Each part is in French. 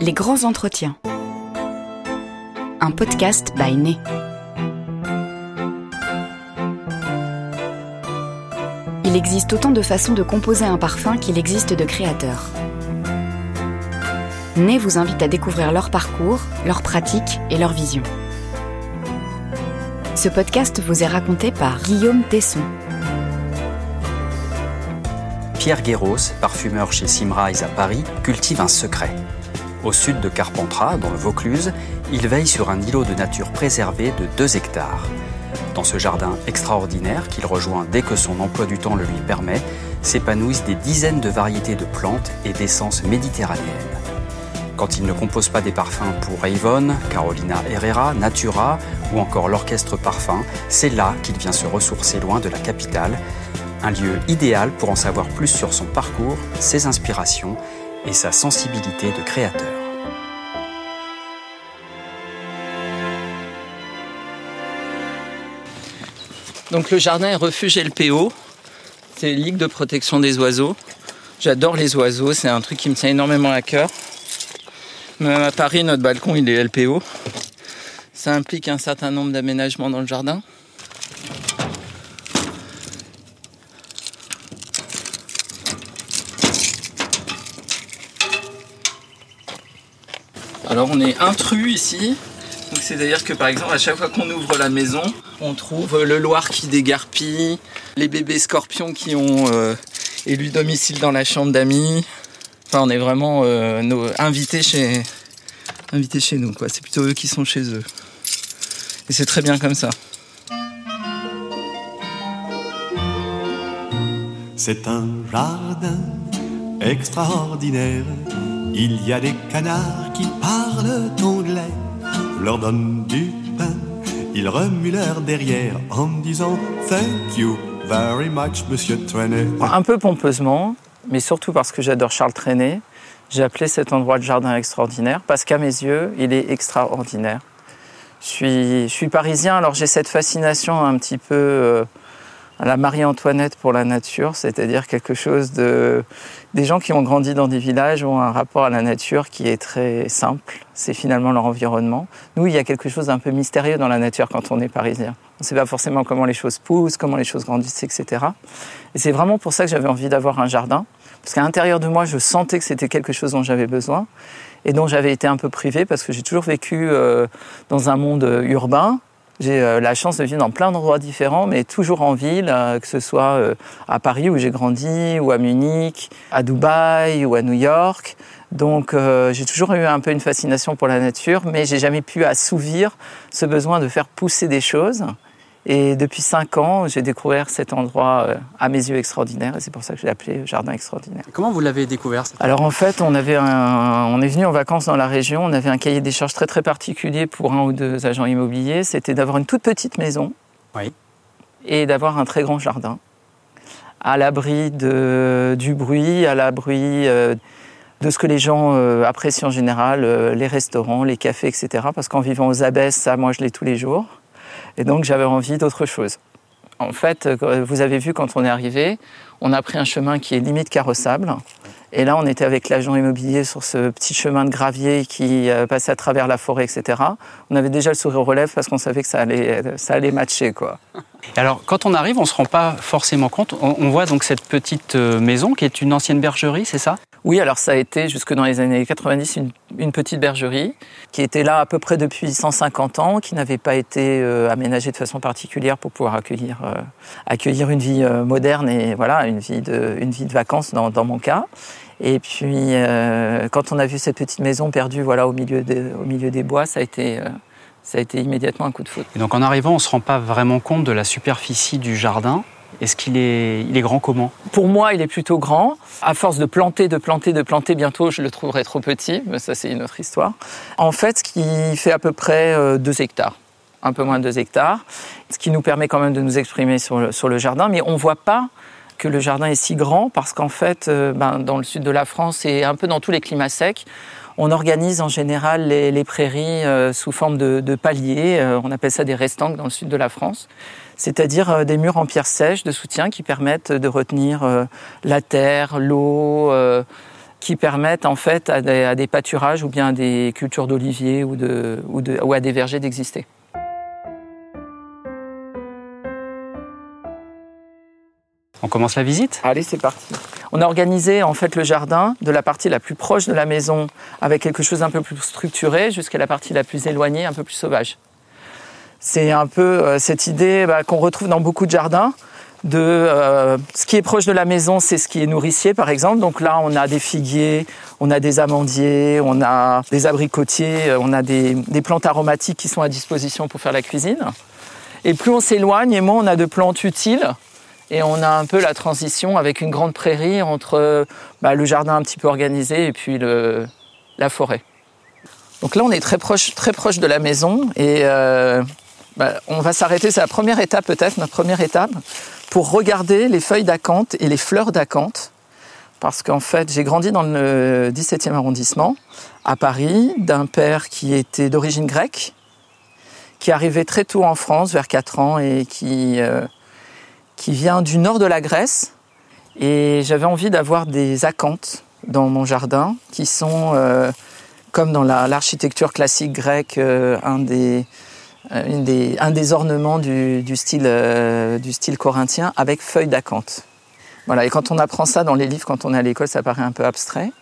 Les grands entretiens. Un podcast by Né. Il existe autant de façons de composer un parfum qu'il existe de créateurs. Né vous invite à découvrir leur parcours, leurs pratiques et leur vision. Ce podcast vous est raconté par Guillaume Tesson. Pierre Guéros, parfumeur chez Simrise à Paris, cultive un secret. Au sud de Carpentras, dans le Vaucluse, il veille sur un îlot de nature préservé de 2 hectares. Dans ce jardin extraordinaire qu'il rejoint dès que son emploi du temps le lui permet, s'épanouissent des dizaines de variétés de plantes et d'essences méditerranéennes. Quand il ne compose pas des parfums pour Avon, Carolina Herrera, Natura ou encore l'orchestre parfum, c'est là qu'il vient se ressourcer loin de la capitale, un lieu idéal pour en savoir plus sur son parcours, ses inspirations et sa sensibilité de créateur. Donc le jardin est refuge LPO, c'est Ligue de protection des oiseaux. J'adore les oiseaux, c'est un truc qui me tient énormément à cœur. Même à Paris, notre balcon, il est LPO. Ça implique un certain nombre d'aménagements dans le jardin. Alors on est intrus ici. C'est-à-dire que par exemple à chaque fois qu'on ouvre la maison, on trouve le Loir qui dégarpille, les bébés scorpions qui ont euh, élu domicile dans la chambre d'amis. Enfin on est vraiment euh, nos invités chez invités chez nous. C'est plutôt eux qui sont chez eux. Et c'est très bien comme ça. C'est un jardin extraordinaire. Il y a des canards qui parlent anglais. Leur donnent du pain. Ils remuent derrière en disant Thank you very much, monsieur Trenet. Un peu pompeusement, mais surtout parce que j'adore Charles Trenet, j'ai appelé cet endroit de jardin extraordinaire parce qu'à mes yeux, il est extraordinaire. Je suis, parisien, alors j'ai cette fascination un petit peu euh, la Marie-Antoinette pour la nature, c'est-à-dire quelque chose de... Des gens qui ont grandi dans des villages ont un rapport à la nature qui est très simple, c'est finalement leur environnement. Nous, il y a quelque chose d'un peu mystérieux dans la nature quand on est parisien. On ne sait pas forcément comment les choses poussent, comment les choses grandissent, etc. Et c'est vraiment pour ça que j'avais envie d'avoir un jardin, parce qu'à l'intérieur de moi, je sentais que c'était quelque chose dont j'avais besoin et dont j'avais été un peu privé parce que j'ai toujours vécu euh, dans un monde euh, urbain. J'ai euh, la chance de vivre dans plein d'endroits différents, mais toujours en ville, euh, que ce soit euh, à Paris où j'ai grandi, ou à Munich, à Dubaï ou à New York. Donc euh, j'ai toujours eu un peu une fascination pour la nature, mais j'ai jamais pu assouvir ce besoin de faire pousser des choses. Et depuis cinq ans, j'ai découvert cet endroit euh, à mes yeux extraordinaire, et c'est pour ça que je l'ai appelé Jardin extraordinaire. Comment vous l'avez découvert Alors en fait, on, avait un- on est venu en vacances dans la région, on avait un cahier des charges très très particulier pour un ou deux agents immobiliers, c'était d'avoir une toute petite maison Oui. et d'avoir un très grand jardin, à l'abri de- du bruit, à l'abri euh, de ce que les gens euh, apprécient en général, euh, les restaurants, les cafés, etc. Parce qu'en vivant aux abesses, ça, moi, je l'ai tous les jours. Et donc, j'avais envie d'autre chose. En fait, euh, vous avez vu quand on est arrivé, on a pris un chemin qui est limite carrossable. Et là, on était avec l'agent immobilier sur ce petit chemin de gravier qui euh, passait à travers la forêt, etc. On avait déjà le sourire aux lèvres parce qu'on savait que ça allait, ça allait matcher, quoi. Alors, quand on arrive, on ne se rend pas forcément compte. On, on voit donc cette petite euh, maison qui est une ancienne bergerie, c'est ça? Oui, alors ça a été jusque dans les années 90 une, petite bergerie qui était là à peu près depuis 150 ans, qui n'avait pas été euh, aménagée de façon particulière pour pouvoir accueillir, euh, une vie euh, moderne et voilà une vie de, vacances dans, mon cas. Et puis quand on a vu cette petite maison perdue voilà au milieu au milieu des bois, ça a été ça a été immédiatement un coup de foudre. Et donc en arrivant, on ne se rend pas vraiment compte de la superficie du jardin. Est-ce qu'il est, grand comment? Pour moi, il est plutôt grand. À force de planter, de planter, de planter, bientôt, je le trouverai trop petit. Mais ça, c'est une autre histoire. En fait, ce qui fait à peu près 2 hectares, un peu moins de 2 hectares, ce qui nous permet quand même de nous exprimer sur le, jardin. Mais on ne voit pas que le jardin est si grand parce qu'en fait, euh, ben, dans le sud de la France et un peu dans tous les climats secs, on organise en général les, prairies euh, sous forme de, paliers. Euh, on appelle ça des restanques dans le sud de la France. C'est-à-dire euh, des murs en pierre sèche de soutien qui permettent de retenir euh, la terre, l'eau, euh, qui permettent en fait à des, à des pâturages ou bien à des cultures d'oliviers ou, de, ou, de, ou à des vergers d'exister. On commence la visite? Allez, c'est parti. On a organisé en fait le jardin de la partie la plus proche de la maison avec quelque chose d'un peu plus structuré jusqu'à la partie la plus éloignée, un peu plus sauvage. C'est un peu euh, cette idée bah, qu'on retrouve dans beaucoup de jardins de euh, ce qui est proche de la maison, c'est ce qui est nourricier par exemple. Donc là, on a des figuiers, on a des amandiers, on a des abricotiers, euh, on a des, plantes aromatiques qui sont à disposition pour faire la cuisine. Et plus on s'éloigne, et moins on a de plantes utiles et on a un peu la transition avec une grande prairie entre bah, le jardin un petit peu organisé et puis la forêt. Donc là, on est très proche, de la maison et bah, on va s'arrêter. C'est la première étape peut-être, notre première étape, pour regarder les feuilles d'acanthe et les fleurs d'acanthe. Parce qu'en fait, j'ai grandi dans le 17e arrondissement, à Paris, d'un père qui était d'origine grecque, qui arrivait très tôt en France, vers 4 ans, et qui euh, qui vient du nord de la Grèce. Et j'avais envie d'avoir des acanthes dans mon jardin, qui sont, euh, comme dans l'architecture classique grecque, euh, un, des, euh, un des ornements du, du style, euh, du style corinthien, avec feuilles d'acanthe. Voilà, et quand on apprend ça dans les livres, quand on est à l'école, ça paraît un peu abstrait.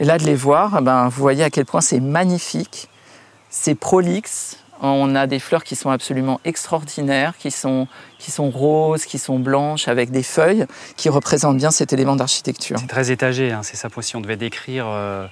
Et là, de les voir, ben, vous voyez à quel point c'est magnifique, c'est prolixe, on a des fleurs qui sont absolument extraordinaires, qui sont, roses, qui sont blanches, avec des feuilles qui représentent bien cet élément d'architecture. C'est très étagé, hein, c'est ça si on devait décrire. euh,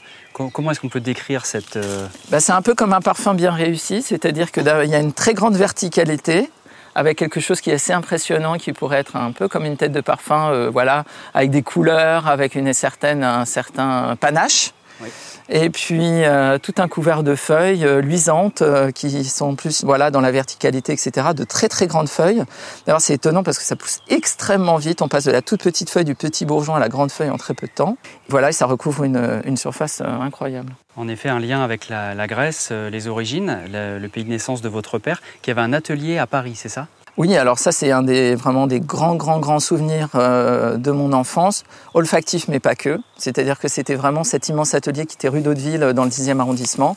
comment est-ce qu'on peut décrire cette. euh, Bah, c'est un peu comme un parfum bien réussi, c'est-à-dire qu'il y a une très grande verticalité avec quelque chose qui est assez impressionnant, qui pourrait être un peu comme une tête de parfum, euh, voilà, avec des couleurs, avec une certaine, un certain panache. Oui. Et puis euh, tout un couvert de feuilles euh, luisantes euh, qui sont plus voilà dans la verticalité, etc. De très très grandes feuilles. D'ailleurs c'est étonnant parce que ça pousse extrêmement vite. On passe de la toute petite feuille du petit bourgeon à la grande feuille en très peu de temps. Voilà, et ça recouvre une, une surface incroyable. En effet, un lien avec la, la Grèce, les origines, le, le pays de naissance de votre père, qui avait un atelier à Paris, c'est ça? Oui, alors ça c'est un des vraiment des grands grands grands souvenirs euh, de mon enfance, olfactif mais pas que. C'est-à-dire que c'était vraiment cet immense atelier qui était rue d'Hauteville dans le 10e arrondissement.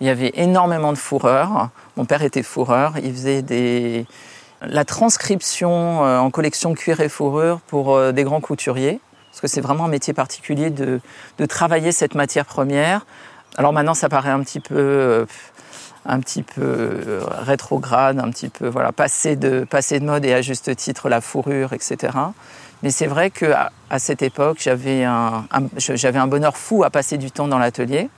Il y avait énormément de fourreurs. Mon père était fourreur, il faisait des la transcription euh, en collection cuir et fourrure pour euh, des grands couturiers parce que c'est vraiment un métier particulier de, de travailler cette matière première. Alors maintenant ça paraît un petit peu euh, un petit peu euh, rétrograde, un petit peu voilà, passé de, passé de mode et à juste titre la fourrure, etc. Mais c'est vrai qu'à à cette époque, j'avais un, j'avais un bonheur fou à passer du temps dans l'atelier.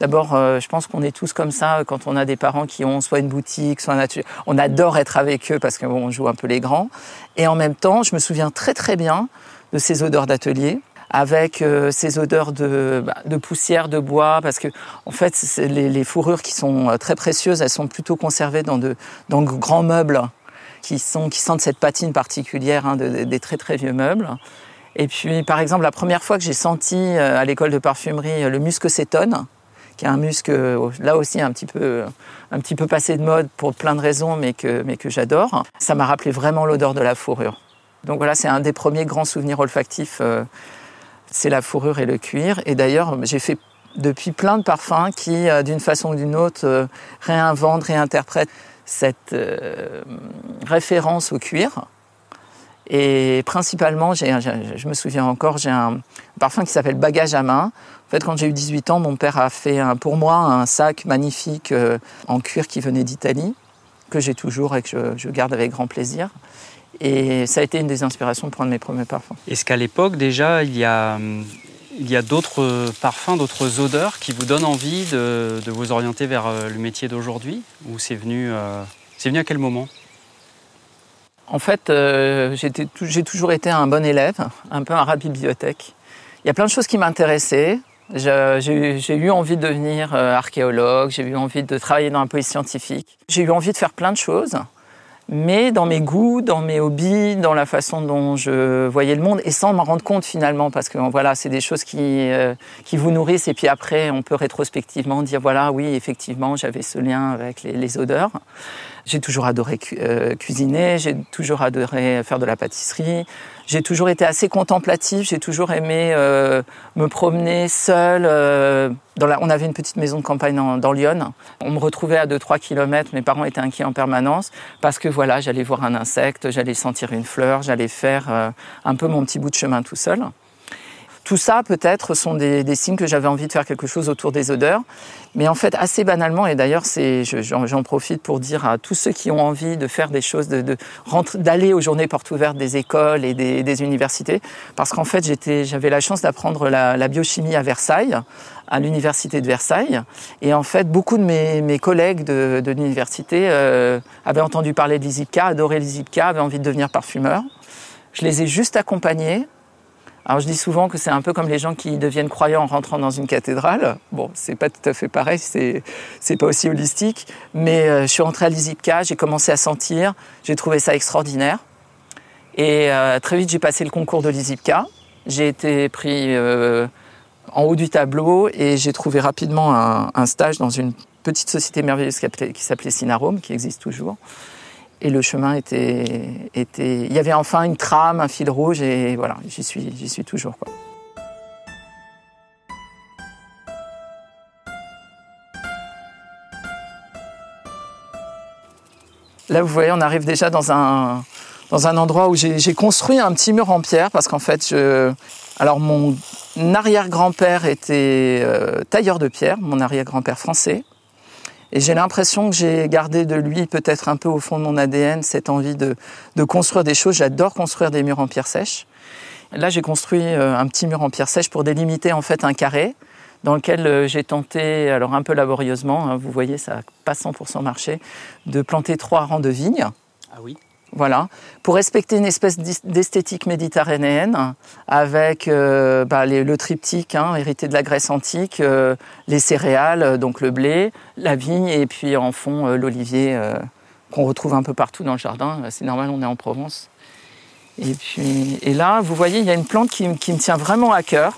D'abord, euh, je pense qu'on est tous comme ça quand on a des parents qui ont soit une boutique, soit un atelier. On adore être avec eux parce qu'on joue un peu les grands. Et en même temps, je me souviens très très bien de ces odeurs d'atelier avec euh, ces odeurs de, bah, de poussière, de bois, parce que en fait, les, fourrures qui sont euh, très précieuses, elles sont plutôt conservées dans de, grands meubles qui, sentent cette patine particulière hein, de- de- des très très vieux meubles. Et puis, par exemple, la première fois que j'ai senti euh, à l'école de parfumerie le musc cétone, qui est un musc là aussi un petit peu, passé de mode pour plein de raisons, mais que, j'adore, ça m'a rappelé vraiment l'odeur de la fourrure. Donc voilà, c'est un des premiers grands souvenirs olfactifs, c'est la fourrure et le cuir. Et d'ailleurs, j'ai fait depuis plein de parfums qui, euh, d'une façon ou d'une autre, euh, réinventent, réinterprètent cette euh, référence au cuir. Et principalement, je me souviens encore, j'ai un parfum qui s'appelle Bagage à main. En fait, quand j'ai eu 18 ans, mon père a fait pour moi un sac magnifique en cuir qui venait d'Italie, que j'ai toujours et que je, je garde avec grand plaisir. Et ça a été une des inspirations pour un de mes premiers parfums. Est-ce qu'à l'époque, déjà, il y a, il y a d'autres parfums, d'autres odeurs qui vous donnent envie de, de vous orienter vers euh, le métier d'aujourd'hui? Ou c'est venu, euh, c'est venu à quel moment? En fait, euh, j'ai toujours été un bon élève, un peu un rat de bibliothèque. Il y a plein de choses qui m'intéressaient. J'ai eu- envie de devenir euh, archéologue, j'ai eu envie de travailler dans un pays scientifique. J'ai eu envie de faire plein de choses, mais dans mes goûts, dans mes hobbies, dans la façon dont je voyais le monde, et sans m'en rendre compte finalement, parce que voilà, c'est des choses qui, euh, qui vous nourrissent, et puis après, on peut rétrospectivement dire voilà, oui, effectivement, j'avais ce lien avec les odeurs. J'ai toujours adoré euh, cuisiner, j'ai toujours adoré faire de la pâtisserie. J'ai toujours été assez contemplatif, j'ai toujours aimé euh, me promener seul. Euh. On avait une petite maison de campagne dans, dans Lyon. On me retrouvait à 2-3 km, mes parents étaient inquiets en permanence parce que voilà, j'allais voir un insecte, j'allais sentir une fleur, j'allais faire un peu mon petit bout de chemin tout seul. Tout ça, peut-être, sont des, signes que j'avais envie de faire quelque chose autour des odeurs. Mais en fait, assez banalement, et d'ailleurs, j'en profite pour dire à tous ceux qui ont envie de faire des choses, d'aller de, d'aller aux journées portes ouvertes des écoles et des, universités, parce qu'en fait, j'avais la chance d'apprendre la, biochimie à Versailles, à l'université de Versailles. Et en fait, beaucoup de mes, collègues de, l'université euh, avaient entendu parler de l'ISIPCA, adoraient l'ISIPCA, avaient envie de devenir parfumeur. Je les ai juste accompagnés alors je dis souvent que c'est un peu comme les gens qui deviennent croyants en rentrant dans une cathédrale. Bon, c'est pas tout à fait pareil, c'est c'est pas aussi holistique, mais euh, je suis rentrée à l'ISIPCA, j'ai commencé à sentir, j'ai trouvé ça extraordinaire. Et euh, très vite j'ai passé le concours de l'ISIPCA. J'ai été pris euh, en haut du tableau et j'ai trouvé rapidement un, un, stage dans une petite société merveilleuse qui s'appelait Sinarome, qui existe toujours et le chemin était, était, il y avait enfin une trame, un fil rouge, et voilà, j'y suis, j'y suis toujours. Quoi. Là, vous voyez, on arrive déjà dans un, dans un endroit où j'ai construit un petit mur en pierre parce qu'en fait, alors mon arrière-grand-père était euh, tailleur de pierre, mon arrière-grand-père français. Et j'ai l'impression que j'ai gardé de lui, peut-être un peu au fond de mon ADN, cette envie de, de construire des choses. J'adore construire des murs en pierre sèche. Là, j'ai construit euh, un petit mur en pierre sèche pour délimiter en fait un carré dans lequel euh, j'ai tenté, alors un peu laborieusement, hein, vous voyez, ça n'a pas 100% marché, de planter trois rangs de vignes. Ah oui voilà, pour respecter une espèce d'esthétique méditerranéenne avec euh, bah, le triptyque hein, hérité de la Grèce antique, euh, les céréales, donc le blé, la vigne et puis en fond euh, l'olivier qu'on retrouve un peu partout dans le jardin. C'est normal, on est en Provence. Et puis et là, vous voyez, il y a une plante qui, me tient vraiment à cœur.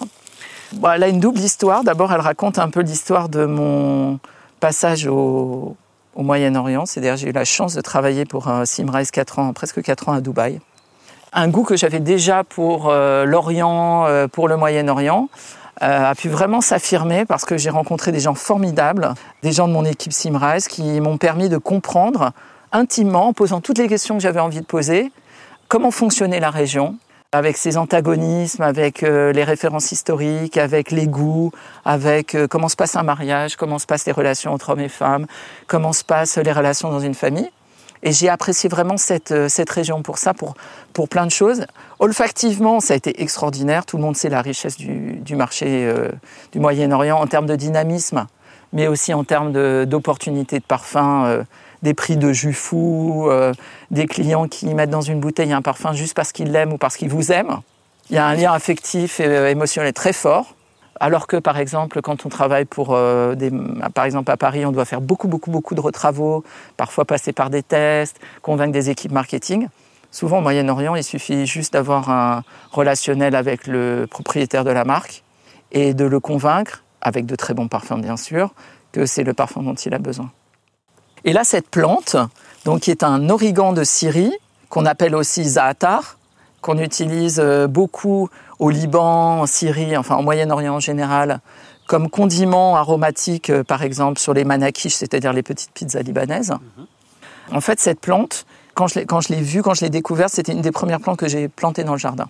Bon, elle a une double histoire. D'abord, elle raconte un peu l'histoire de mon passage au, au Moyen-Orient. C'est-à-dire j'ai eu la chance de travailler pour un Simrise 4 ans, presque 4 ans à Dubaï. Un goût que j'avais déjà pour euh, l'Orient, euh, pour le Moyen-Orient, euh, a pu vraiment s'affirmer parce que j'ai rencontré des gens formidables, des gens de mon équipe Simrise qui m'ont permis de comprendre intimement, en posant toutes les questions que j'avais envie de poser, comment fonctionnait la région, avec ses antagonismes, avec euh, les références historiques, avec les goûts, avec euh, comment se passe un mariage, comment se passent les relations entre hommes et femmes, comment se passent les relations dans une famille. Et j'ai apprécié vraiment cette, euh, cette région pour ça, pour, pour plein de choses. Olfactivement, ça a été extraordinaire. Tout le monde sait la richesse du, du marché du Moyen-Orient en termes de dynamisme, mais aussi en termes d'opportunités de, de parfums des prix de jus fou, euh, des clients qui mettent dans une bouteille un parfum juste parce qu'ils l'aiment ou parce qu'ils vous aiment. Il y a un lien affectif et euh, émotionnel très fort. Alors que, par exemple, quand on travaille pour euh, des, par exemple à Paris, on doit faire beaucoup, beaucoup, beaucoup de retravaux, parfois passer par des tests, convaincre des équipes marketing. Souvent, au Moyen-Orient, il suffit juste d'avoir un relationnel avec le propriétaire de la marque et de le convaincre, avec de très bons parfums bien sûr, que c'est le parfum dont il a besoin. Et là, cette plante, donc, qui est un origan de Syrie, qu'on appelle aussi zaatar, qu'on utilise euh, beaucoup au Liban, en Syrie, enfin au Moyen-Orient en général, comme condiment aromatique, euh, par exemple, sur les manakish, c'est-à-dire les petites pizzas libanaises. Mhm. En fait, cette plante, quand je l'ai vue, quand je l'ai découverte, c'était une des premières plantes que j'ai plantées dans le jardin.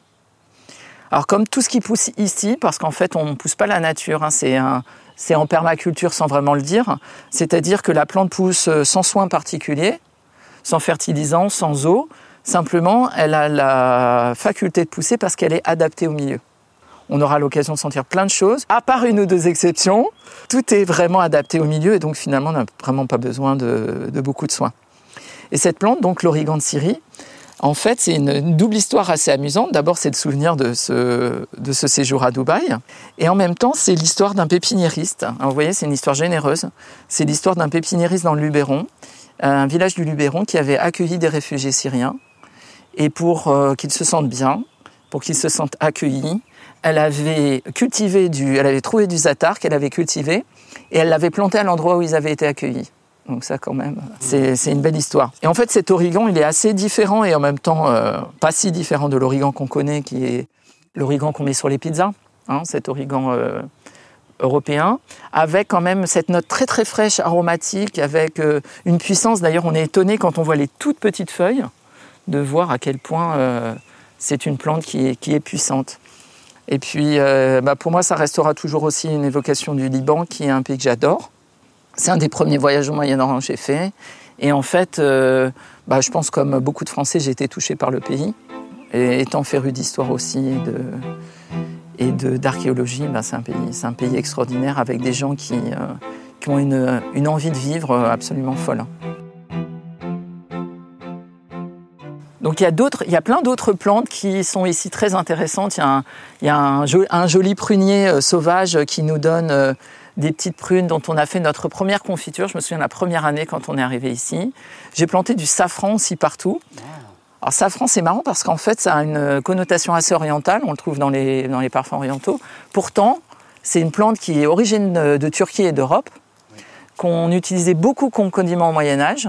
Alors, comme tout ce qui pousse ici, parce qu'en fait, on ne pousse pas la nature, hein, c'est un, c'est en permaculture sans vraiment le dire, c'est-à-dire que la plante pousse euh, sans soins particuliers, sans fertilisant, sans eau, simplement elle a la faculté de pousser parce qu'elle est adaptée au milieu. On aura l'occasion de sentir plein de choses, à part une ou deux exceptions, tout est vraiment adapté au milieu et donc finalement on n'a vraiment pas besoin de, de beaucoup de soins. Et cette plante, donc l'origan de Syrie, en fait, c'est une double histoire assez amusante. D'abord, c'est le souvenir de ce, de ce séjour à Dubaï. Et en même temps, c'est l'histoire d'un pépiniériste. vous voyez, c'est une histoire généreuse. C'est l'histoire d'un pépiniériste dans le Luberon, un village du Luberon qui avait accueilli des réfugiés syriens. Et pour euh, qu'ils se sentent bien, pour qu'ils se sentent accueillis, elle avait cultivé du, elle avait trouvé du zatar qu'elle avait cultivé et elle l'avait planté à l'endroit où ils avaient été accueillis. Donc ça quand même, c'est une belle histoire. Et en fait cet origan, il est assez différent et en même temps euh, pas si différent de l'origan qu'on connaît, qui est l'origan qu'on met sur les pizzas, hein, cet origan euh, européen, avec quand même cette note très très fraîche, aromatique, avec euh, une puissance. D'ailleurs, on est étonné quand on voit les toutes petites feuilles de voir à quel point c'est une plante qui est, puissante. Et puis, bah, pour moi, ça restera toujours aussi une évocation du Liban, qui est un pays que j'adore. C'est un des premiers voyages au Moyen-Orient que j'ai fait. Et en fait, euh, bah, je pense comme beaucoup de Français, j'ai été touché par le pays. Et étant féru d'histoire aussi et de, et d'archéologie, bah, c'est un, pays- un pays extraordinaire avec des gens qui, euh, qui ont une, une envie de vivre absolument folle. Donc il y a il y a plein d'autres plantes qui sont ici très intéressantes. Il y a un, il y a un, jo- un joli prunier euh, sauvage qui nous donne des petites prunes dont on a fait notre première confiture. Je me souviens la première année quand on est arrivé ici. J'ai planté du safran aussi partout. Alors safran, c'est marrant parce qu'en fait, ça a une connotation assez orientale. On le trouve dans les, dans les parfums orientaux. Pourtant, c'est une plante qui est origine de, de Turquie et d'Europe, qu'on utilisait beaucoup comme condiment au Moyen Âge.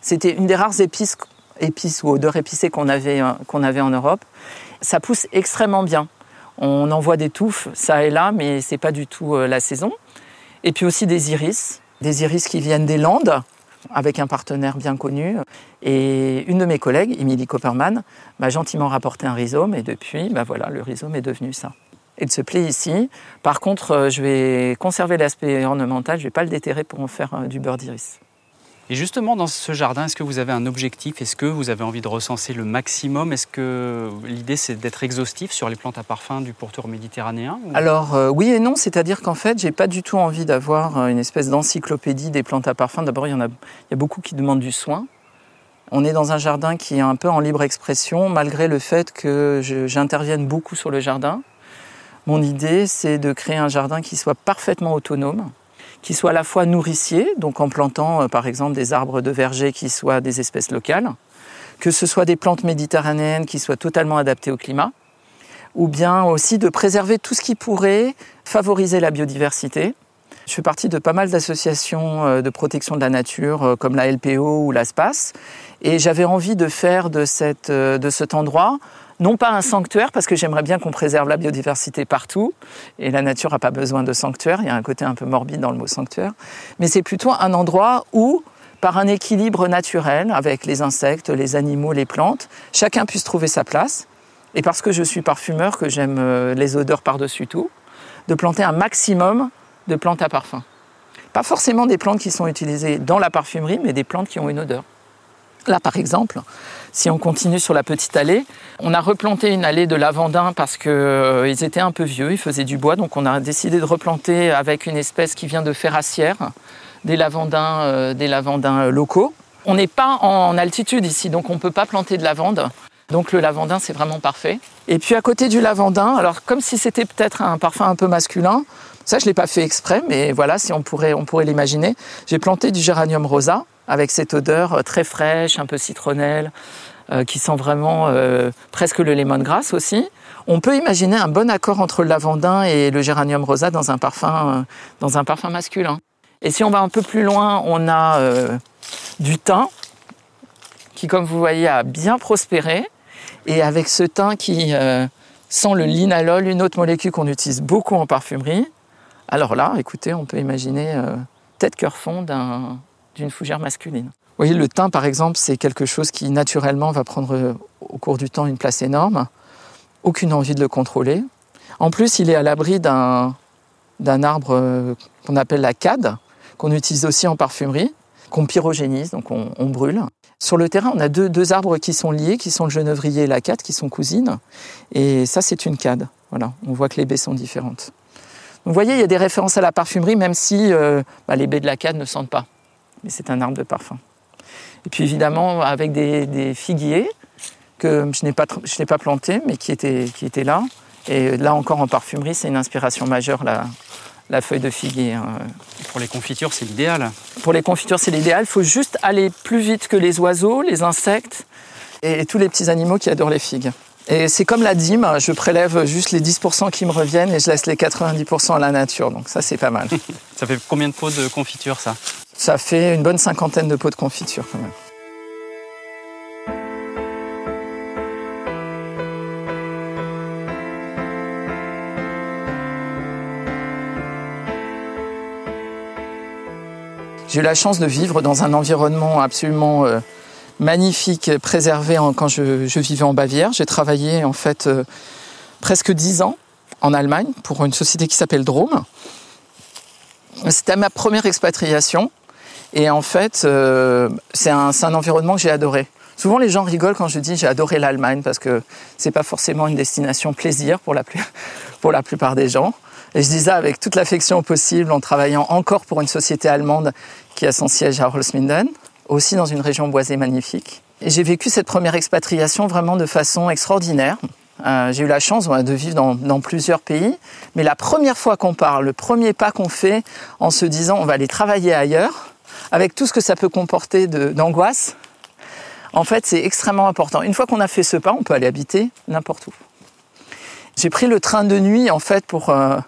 C'était une des rares épices, épices ou odeurs épicées qu'on avait, qu'on avait en Europe. Ça pousse extrêmement bien. On en voit des touffes, ça et là, mais c'est pas du tout euh, la saison. Et puis aussi des iris, des iris qui viennent des Landes, avec un partenaire bien connu. Et une de mes collègues, Émilie Copperman, m'a gentiment rapporté un rhizome, et depuis, bah voilà, le rhizome est devenu ça. De se plaît ici. Par contre, euh, je vais conserver l'aspect ornemental, je vais pas le déterrer pour en faire euh, du beurre d'iris. Et justement, dans ce jardin, est-ce que vous avez un objectif? Est-ce que vous avez envie de recenser le maximum? Est-ce que l'idée, c'est d'être exhaustif sur les plantes à parfum du pourtour méditerranéen Alors euh, oui et non, c'est-à-dire qu'en fait, j'ai pas du tout envie d'avoir euh, une espèce d'encyclopédie des plantes à parfum. D'abord, il y en a, beaucoup qui demandent du soin. On est dans un jardin qui est un peu en libre expression, malgré le fait que j'intervienne beaucoup sur le jardin. Mon idée, c'est de créer un jardin qui soit parfaitement autonome, qui soit à la fois nourricier, donc en plantant euh, par exemple des arbres de verger qui soient des espèces locales, que ce soit des plantes méditerranéennes qui soient totalement adaptées au climat, ou bien aussi de préserver tout ce qui pourrait favoriser la biodiversité. Je fais partie de pas mal d'associations euh, de protection de la nature, euh, comme la LPO ou la SPACE, et j'avais envie de faire de cet endroit non pas un sanctuaire, parce que j'aimerais bien qu'on préserve la biodiversité partout, et la nature n'a pas besoin de sanctuaire, il y a un côté un peu morbide dans le mot sanctuaire, mais c'est plutôt un endroit où, par un équilibre naturel avec les insectes, les animaux, les plantes, chacun puisse trouver sa place, et parce que je suis parfumeur, que j'aime euh, les odeurs par-dessus tout, de planter un maximum de plantes à parfum. Pas forcément des plantes qui sont utilisées dans la parfumerie, mais des plantes qui ont une odeur. Là, par exemple, si on continue sur la petite allée, on a replanté une allée de lavandins parce qu'ils étaient un peu vieux, ils faisaient du bois, donc on a décidé de replanter avec une espèce qui vient de Ferracière, des lavandins, euh, euh, locaux. On n'est pas en altitude ici, donc on ne peut pas planter de lavande. Donc le lavandin, c'est vraiment parfait. Et puis à côté du lavandin, alors comme si c'était peut-être un parfum un peu masculin, ça je l'ai pas fait exprès, mais voilà, si on pourrait, on pourrait l'imaginer, j'ai planté du géranium rosa avec cette odeur euh, très fraîche, un peu citronnelle, euh, qui sent vraiment euh, presque le lemongrass aussi. On peut imaginer un bon accord entre le lavandin et le géranium rosa dans un parfum, dans un parfum masculin. Et si on va un peu plus loin, on a du thym qui, comme vous voyez, a bien prospéré. Et avec ce thym qui sent le linalol, une autre molécule qu'on utilise beaucoup en parfumerie. Alors là, écoutez, on peut imaginer tête cœur fond d'un- d'une fougère masculine. Vous voyez, le thym, par exemple, c'est quelque chose qui naturellement va prendre euh, au cours du temps une place énorme. Aucune envie de le contrôler. En plus, il est à l'abri d'un arbre euh, qu'on appelle la cade, qu'on utilise aussi en parfumerie, qu'on pyrogénise, donc on, brûle. Sur le terrain, on a deux, arbres qui sont liés, qui sont le genevrier et la cade, qui sont cousines. Et ça, c'est une cade. Voilà, on voit que les baies sont différentes. Vous voyez, il y a des références à la parfumerie, même si euh, bah, les baies de la cade ne sentent pas. Mais c'est un arbre de parfum. Et puis évidemment, avec des, des figuiers que je n'ai pas, tr- je n'ai pas plantés, mais qui étaient, qui étaient là. Et là encore, en parfumerie, c'est une inspiration majeure, la, la feuille de figuier. hein. Pour les confitures, c'est l'idéal. Pour les confitures, c'est l'idéal. Il faut juste aller plus vite que les oiseaux, les insectes et tous les petits animaux qui adorent les figues. Et c'est comme la dîme, je prélève juste les 10% qui me reviennent et je laisse les 90% à la nature. Donc ça, c'est pas mal. Ça fait combien de pots de confiture, ça? Ça fait une bonne cinquantaine de pots de confiture quand même. J'ai eu la chance de vivre dans un environnement absolument euh, magnifique, préservé quand je, vivais en Bavière. J'ai travaillé en fait euh, presque dix ans en Allemagne pour une société qui s'appelle Drôme. C'était ma première expatriation et en fait euh, c'est un, un, environnement que j'ai adoré. Souvent les gens rigolent quand je dis j'ai adoré l'Allemagne parce que c'est pas forcément une destination plaisir pour la, pour la plupart des gens. Et je dis ça avec toute l'affection possible en travaillant encore pour une société allemande qui a son siège à Holzminden, aussi dans une région boisée magnifique. Et j'ai vécu cette première expatriation vraiment de façon extraordinaire. Euh, j'ai eu la chance de vivre dans, dans, plusieurs pays, mais la première fois qu'on part, le premier pas qu'on fait en se disant on va aller travailler ailleurs, avec tout ce que ça peut comporter d'angoisse, en fait c'est extrêmement important. Une fois qu'on a fait ce pas, on peut aller habiter n'importe où. J'ai pris le train de nuit en fait pour, euh,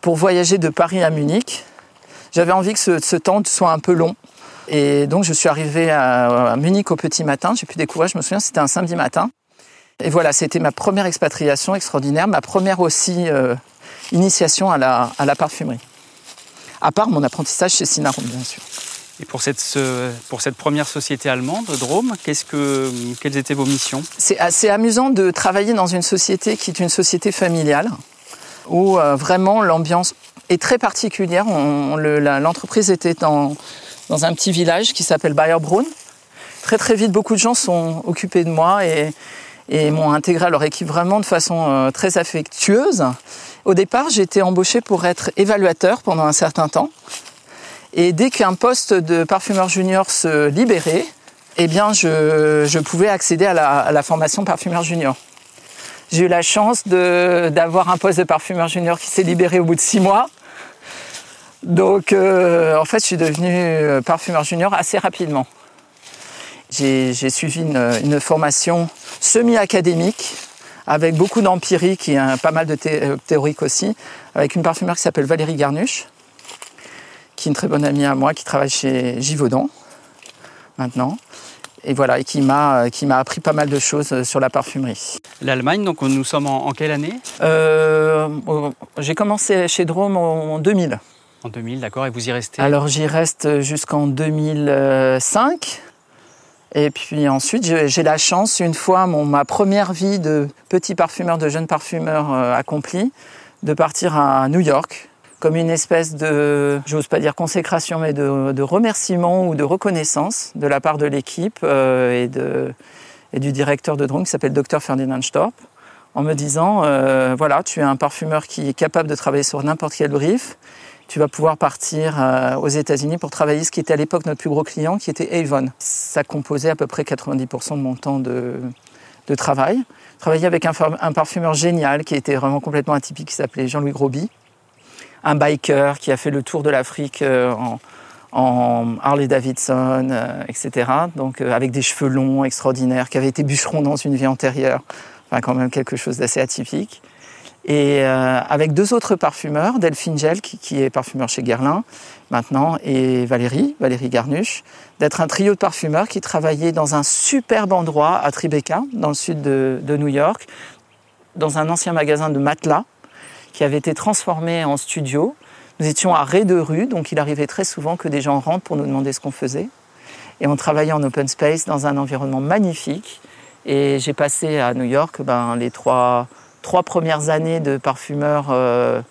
pour voyager de Paris à Munich. J'avais envie que ce, temps soit un peu long. Et donc je suis arrivé à, Munich au petit matin. J'ai pu découvrir, je me souviens, c'était un samedi matin. Et voilà, c'était ma première expatriation extraordinaire, ma première aussi euh, initiation à la, à la parfumerie. À part mon apprentissage chez Sinarum, bien sûr. Et pour cette, première société allemande, Drôme, quelles étaient vos missions? C'est assez amusant de travailler dans une société qui est une société familiale, où euh, vraiment l'ambiance est très particulière. L'entreprise était dans, un petit village qui s'appelle Bayerbrunn. Très très vite, beaucoup de gens sont occupés de moi et, et m'ont intégré à leur équipe vraiment de façon euh, très affectueuse. Au départ, j'ai été embauchée pour être évaluateur pendant un certain temps. Et dès qu'un poste de parfumeur junior se libérait, eh bien, je, je pouvais accéder à la, formation parfumeur junior. J'ai eu la chance d'avoir un poste de parfumeur junior qui s'est libéré au bout de six mois. Donc, euh, en fait, je suis devenu euh, parfumeur junior assez rapidement. J'ai suivi une, une, formation semi-académique avec beaucoup d'empirique et pas mal de euh, théorique aussi, avec une parfumeur qui s'appelle Valérie Garnuche, qui est une très bonne amie à moi, qui travaille chez Givaudan maintenant et voilà, et qui m'a qui m'a appris pas mal de choses euh, sur la parfumerie. L'Allemagne, donc nous sommes en, quelle année? Euh, J'ai commencé chez Drôme en 2000. En 2000, d'accord, et vous y restez? Alors j'y reste jusqu'en 2005. Et puis ensuite, j'ai la chance, une fois mon, ma première vie de petit parfumeur, de jeune parfumeur euh, accomplie, de partir à New York comme une espèce de, j'ose pas dire consécration, mais de, remerciement ou de reconnaissance de la part de l'équipe euh, et, de, et du directeur de drone qui s'appelle Dr Ferdinand Storp, en me disant, euh, voilà, tu es un parfumeur qui est capable de travailler sur n'importe quel brief, tu vas pouvoir partir euh, aux États-Unis pour travailler ce qui était à l'époque notre plus gros client, qui était Avon. Ça composait à peu près 90% de mon temps de, de travail. Travailler avec un, un, parfumeur génial qui était vraiment complètement atypique, qui s'appelait Jean-Louis Groby, un biker qui a fait le tour de l'Afrique euh, en, Harley Davidson, euh, etc. Donc euh, avec des cheveux longs extraordinaires, qui avait été bûcheron dans une vie antérieure, enfin quand même quelque chose d'assez atypique. Et avec deux autres parfumeurs, Delphine Gel, qui, est parfumeur chez Guerlain maintenant, et Valérie, Valérie Garnuche, d'être un trio de parfumeurs qui travaillaient dans un superbe endroit à Tribeca, dans le sud de, de New York, dans un ancien magasin de matelas, qui avait été transformé en studio. Nous étions à Ré de rue, donc il arrivait très souvent que des gens rentrent pour nous demander ce qu'on faisait. Et on travaillait en open space dans un environnement magnifique. Et j'ai passé à New York ben, les trois, trois premières années de parfumeur euh,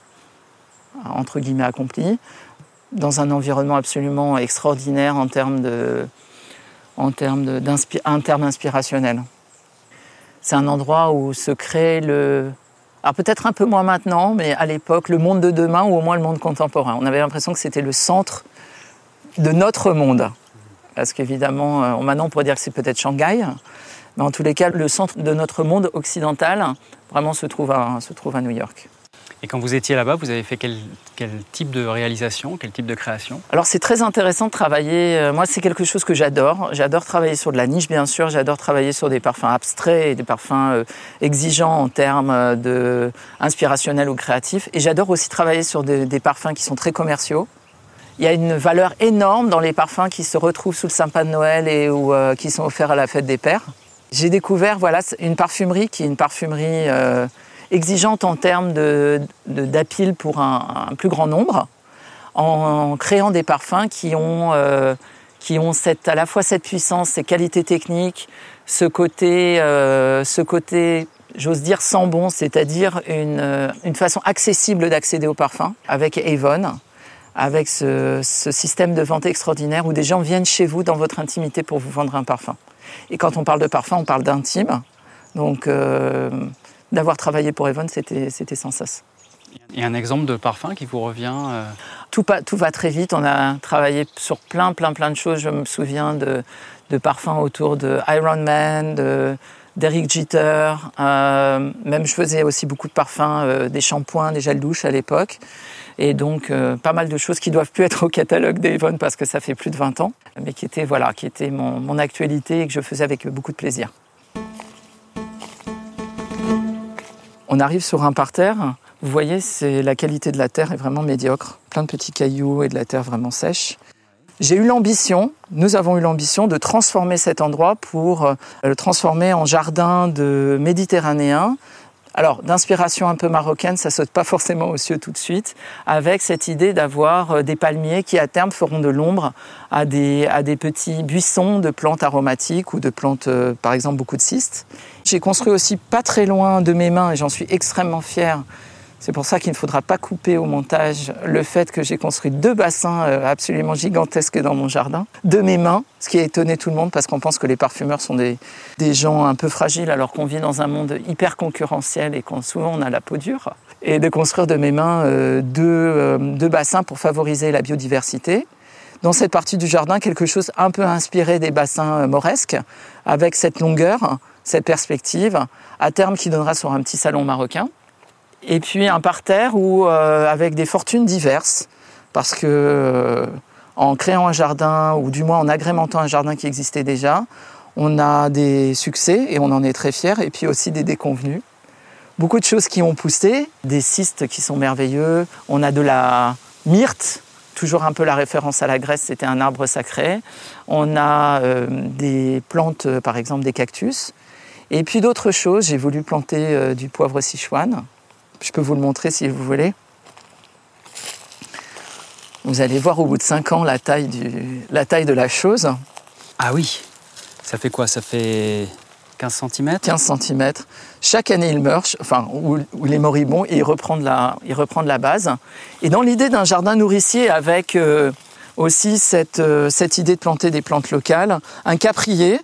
entre guillemets accompli, dans un environnement absolument extraordinaire en termes de, en termes terme inspirationnel. C'est un endroit où se crée le, alors peut-être un peu moins maintenant, mais à l'époque, le monde de demain ou au moins le monde contemporain. On avait l'impression que c'était le centre de notre monde. Parce qu'évidemment, euh, maintenant on pourrait dire que c'est peut-être Shanghai, mais en tous les cas, le centre de notre monde occidental vraiment se trouve à, se trouve à New York. Et quand vous étiez là-bas, vous avez fait quel, type de réalisation, quel type de création? Alors c'est très intéressant de travailler. Euh, moi, c'est quelque chose que j'adore. J'adore travailler sur de la niche, bien sûr. J'adore travailler sur des parfums abstraits et des parfums euh, exigeants en termes euh, de inspirationnels ou créatifs. Et j'adore aussi travailler sur des, parfums qui sont très commerciaux Il y a une valeur énorme dans les parfums qui se retrouvent sous le sapin de Noël et ou, qui sont offerts à la fête des pères. J'ai découvert voilà, une parfumerie qui est une parfumerie exigeante en termes d'appeal de, pour un, un, plus grand nombre, en, créant des parfums qui ont, euh, qui ont cette, à la fois cette puissance, ces qualités techniques, ce côté, euh, ce côté j'ose dire sans bon, c'est-à-dire une, euh, une, façon accessible d'accéder au parfum avec Avon, avec ce, ce, système de vente extraordinaire où des gens viennent chez vous dans votre intimité pour vous vendre un parfum. Et quand on parle de parfum, on parle d'intime. Donc euh, d'avoir travaillé pour Avon, c'était sans cesse. A un exemple de parfum qui vous revient euh... tout, tout, va très vite. On a travaillé sur plein, plein, plein de choses. Je me souviens de, de parfums autour de Iron Man, de, d'Eric Jeter. Euh, même je faisais aussi beaucoup de parfums, euh, des shampoings, des gels douche à l'époque. Et donc euh, pas mal de choses qui doivent plus être au catalogue d'Avon parce que ça fait plus de 20 ans, mais qui étaient, voilà, qui étaient mon, mon actualité et que je faisais avec beaucoup de plaisir. On arrive sur un parterre. Vous voyez, c'est la qualité de la terre est vraiment médiocre. Plein de petits cailloux et de la terre vraiment sèche. J'ai eu l'ambition, nous avons eu l'ambition de transformer cet endroit pour euh, le transformer en jardin de méditerranéen. Alors, d'inspiration un peu marocaine, ça saute pas forcément aux cieux tout de suite, avec cette idée d'avoir euh, des palmiers qui, à terme, feront de l'ombre à des, à des petits buissons de plantes aromatiques ou de plantes, euh, par exemple, beaucoup de cystes. J'ai construit aussi pas très loin de mes mains, et j'en suis extrêmement fière, c'est pour ça qu'il ne faudra pas couper au montage le fait que j'ai construit deux bassins euh, absolument gigantesques dans mon jardin, de mes mains, ce qui a étonné tout le monde parce qu'on pense que les parfumeurs sont des, des gens un peu fragiles alors qu'on vit dans un monde hyper concurrentiel et qu'on souvent on a la peau dure. Et de construire de mes mains euh, deux, euh, deux bassins pour favoriser la biodiversité. Dans cette partie du jardin, quelque chose un peu inspiré des bassins mauresques, avec cette longueur, cette perspective, à terme qui donnera sur un petit salon marocain et puis un parterre où, euh, avec des fortunes diverses, parce que euh, en créant un jardin, ou du moins en agrémentant un jardin qui existait déjà, on a des succès et on en est très fiers, et puis aussi des déconvenus. Beaucoup de choses qui ont poussé, des cystes qui sont merveilleux, on a de la myrte, toujours un peu la référence à la Grèce, c'était un arbre sacré. On a euh, des plantes, par exemple des cactus. Et puis d'autres choses, j'ai voulu planter du poivre Sichuan, je peux vous le montrer si vous voulez. Vous allez voir au bout de 5 ans la taille, du, la taille de la chose. Ah oui, ça fait quoi? Ça fait 15 cm 15 cm. Chaque année, il meurt, enfin, ou, il est moribond, et il reprend de la, il reprend de la base. Et dans l'idée d'un jardin nourricier avec euh, aussi cette, euh, cette idée de planter des plantes locales, un caprier,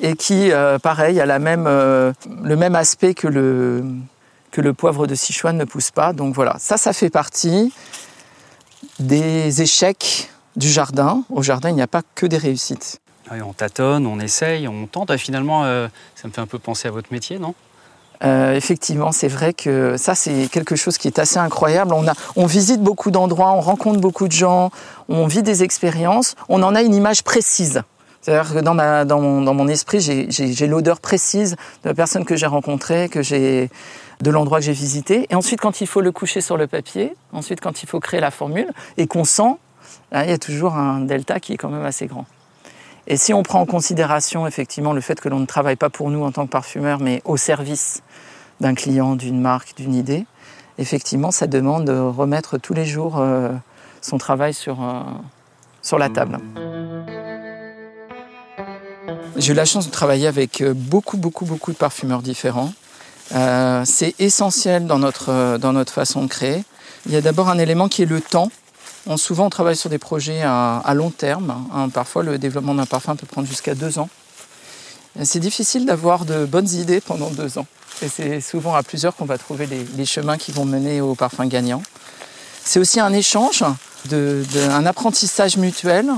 et qui, euh, pareil, a la même, le même aspect que le, que le poivre de Sichuan ne pousse pas. Donc voilà, ça, ça fait partie des échecs du jardin. Au jardin, il n'y a pas que des réussites. Oui, on tâtonne, on essaye, on tente. Et finalement, euh, ça me fait un peu penser à votre métier, non? Euh, effectivement, c'est vrai que ça, c'est quelque chose qui est assez incroyable. On, a, on visite beaucoup d'endroits, on rencontre beaucoup de gens, on vit des expériences, on en a une image précise. C'est-à-dire que dans, ma, dans, mon, dans mon esprit, j'ai l'odeur précise de la personne que j'ai rencontrée, que j'ai de l'endroit que j'ai visité. Et ensuite, quand il faut le coucher sur le papier, ensuite, quand il faut créer la formule, et qu'on sent, là, il y a toujours un delta qui est quand même assez grand. Et si on prend en considération effectivement le fait que l'on ne travaille pas pour nous en tant que parfumeur, mais au service d'un client, d'une marque, d'une idée, effectivement, ça demande de remettre tous les jours euh, son travail sur, euh, sur la table. J'ai eu la chance de travailler avec euh, beaucoup, beaucoup, beaucoup de parfumeurs différents. Euh, c'est essentiel dans notre, euh, dans notre façon de créer. Il y a d'abord un élément qui est le temps. On, souvent, on travaille sur des projets à, long terme. Hein. Parfois, le développement d'un parfum peut prendre jusqu'à deux ans. C'est difficile d'avoir de bonnes idées pendant deux ans. Et c'est souvent à plusieurs qu'on va trouver les, chemins qui vont mener au parfum gagnant. C'est aussi un échange, un apprentissage mutuel.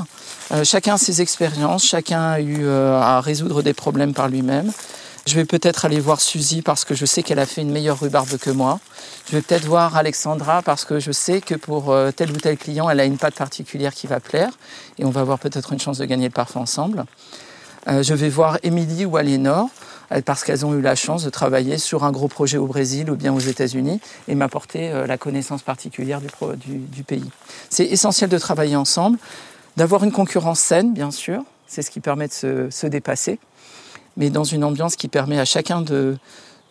Euh, chacun a ses expériences, chacun a eu à résoudre des problèmes par lui-même. Je vais peut-être aller voir Suzy parce que je sais qu'elle a fait une meilleure rhubarbe que moi. Je vais peut-être voir Alexandra parce que je sais que pour euh, tel ou tel client, elle a une pâte particulière qui va plaire. Et on va avoir peut-être une chance de gagner le parfum ensemble. Euh, je vais voir Émilie ou Aliénor euh, parce qu'elles ont eu la chance de travailler sur un gros projet au Brésil ou bien aux États-Unis et m'apporter la connaissance particulière du, pays. C'est essentiel de travailler ensemble, d'avoir une concurrence saine, bien sûr, c'est ce qui permet de se dépasser, mais dans une ambiance qui permet à chacun de,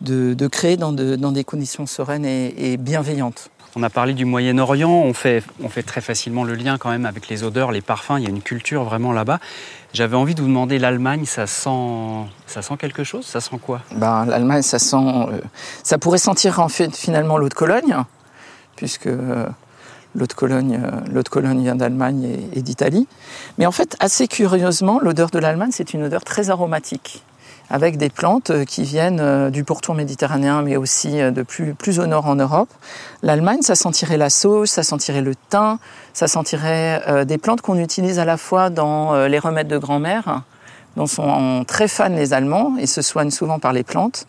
de, de créer dans, de- dans des conditions sereines et, et bienveillantes. On a parlé du Moyen-Orient, on fait, on fait très facilement le lien quand même avec les odeurs, les parfums, il y a une culture vraiment là-bas. J'avais envie de vous demander, l'Allemagne, ça sent, ça sent quelque chose? Ça sent quoi? Ben, L'Allemagne, ça sent. euh, ça pourrait sentir en fait finalement l'eau de Cologne, puisque euh, l'eau de Cologne, euh, l'eau de Cologne vient d'Allemagne et, et d'Italie. Mais en fait, assez curieusement, l'odeur de l'Allemagne, c'est une odeur très aromatique, avec des plantes euh, qui viennent euh, du pourtour méditerranéen, mais aussi euh, de plus, plus au nord en Europe. L'Allemagne, ça sentirait la sauge, ça sentirait le thym, ça sentirait des plantes qu'on utilise à la fois dans les remèdes de grand-mère, dont sont très fans les Allemands et se soignent souvent par les plantes.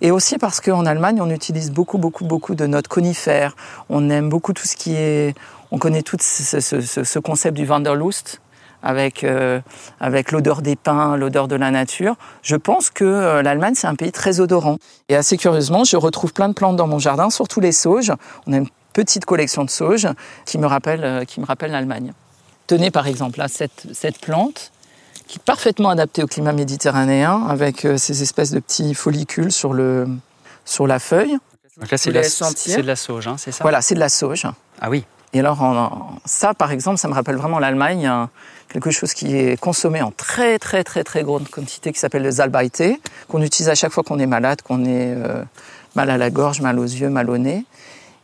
Et aussi parce qu'en Allemagne, on utilise beaucoup, beaucoup, beaucoup de notes conifères. On aime beaucoup tout ce qui est... On connaît tout ce- ce- ce concept du Wanderlust avec, euh, avec l'odeur des pins, l'odeur de la nature. Je pense que euh, l'Allemagne, c'est un pays très odorant. Et assez curieusement, je retrouve plein de plantes dans mon jardin, surtout les sauges. On a une petite collection de sauges qui me rappelle, euh, qui me rappelle l'Allemagne. Tenez par exemple là, cette, cette plante qui est parfaitement adaptée au climat méditerranéen avec ces espèces de petits follicules sur, le, sur la feuille. Donc là, c'est de, la- la sauge, hein, c'est ça? Voilà, c'est de la sauge. Ah oui, Et alors, ça, par exemple, ça me rappelle vraiment l'Allemagne, hein, quelque chose qui est consommé en très, très, très, très grande quantité, qui s'appelle le Salbeite, qu'on utilise à chaque fois qu'on est malade, qu'on est euh, mal à la gorge, mal aux yeux, mal au nez.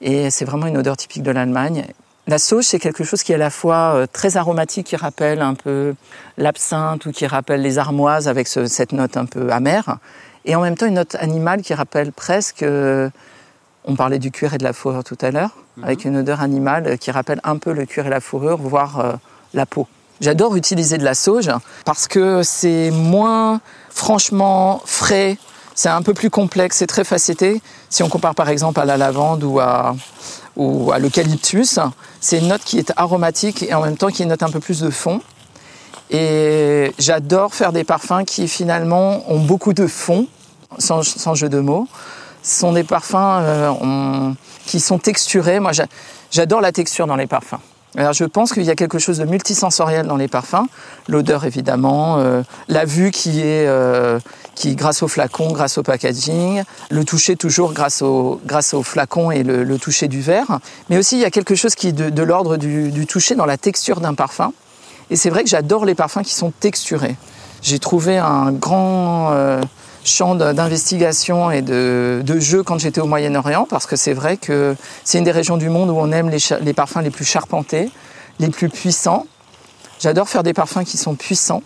Et c'est vraiment une odeur typique de l'Allemagne. La sauge, c'est quelque chose qui est à la fois euh, très aromatique, qui rappelle un peu l'absinthe ou qui rappelle les armoises avec ce- cette note un peu amère, et en même temps une note animale qui rappelle presque euh, on parlait du cuir et de la fourrure tout à l'heure, avec une odeur animale qui rappelle un peu le cuir et la fourrure, voire euh, la peau. J'adore utiliser de la sauge parce que c'est moins franchement frais, c'est un peu plus complexe, c'est très facetté. Si on compare par exemple à la lavande ou à, ou à l'eucalyptus, c'est une note qui est aromatique et en même temps qui est une note un peu plus de fond. Et j'adore faire des parfums qui finalement ont beaucoup de fond, sans, sans jeu de mots. Ce sont des parfums euh, on- qui sont texturés. Moi, j'a- j'adore la texture dans les parfums. Alors, je pense qu'il y a quelque chose de multisensoriel dans les parfums. L'odeur, évidemment, euh, la vue qui est, euh, qui, grâce au flacon, grâce au packaging, le toucher toujours grâce au, grâce au flacon et le, le toucher du verre. Mais aussi, il y a quelque chose qui est de, de l'ordre du, du toucher dans la texture d'un parfum. Et c'est vrai que j'adore les parfums qui sont texturés. J'ai trouvé un grand euh, champ d'investigation et de, de jeu quand j'étais au Moyen-Orient, parce que c'est vrai que c'est une des régions du monde où on aime les, les parfums les plus charpentés, les plus puissants. J'adore faire des parfums qui sont puissants,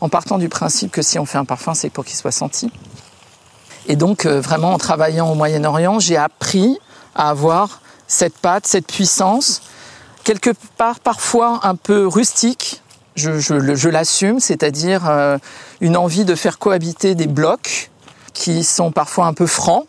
en partant du principe que si on fait un parfum, c'est pour qu'il soit senti. Et donc, euh, vraiment, en travaillant au Moyen-Orient, j'ai appris à avoir cette patte, cette puissance, quelque part parfois un peu rustique, je, je je l'assume, c'est-à-dire euh, une envie de faire cohabiter des blocs qui sont parfois un peu francs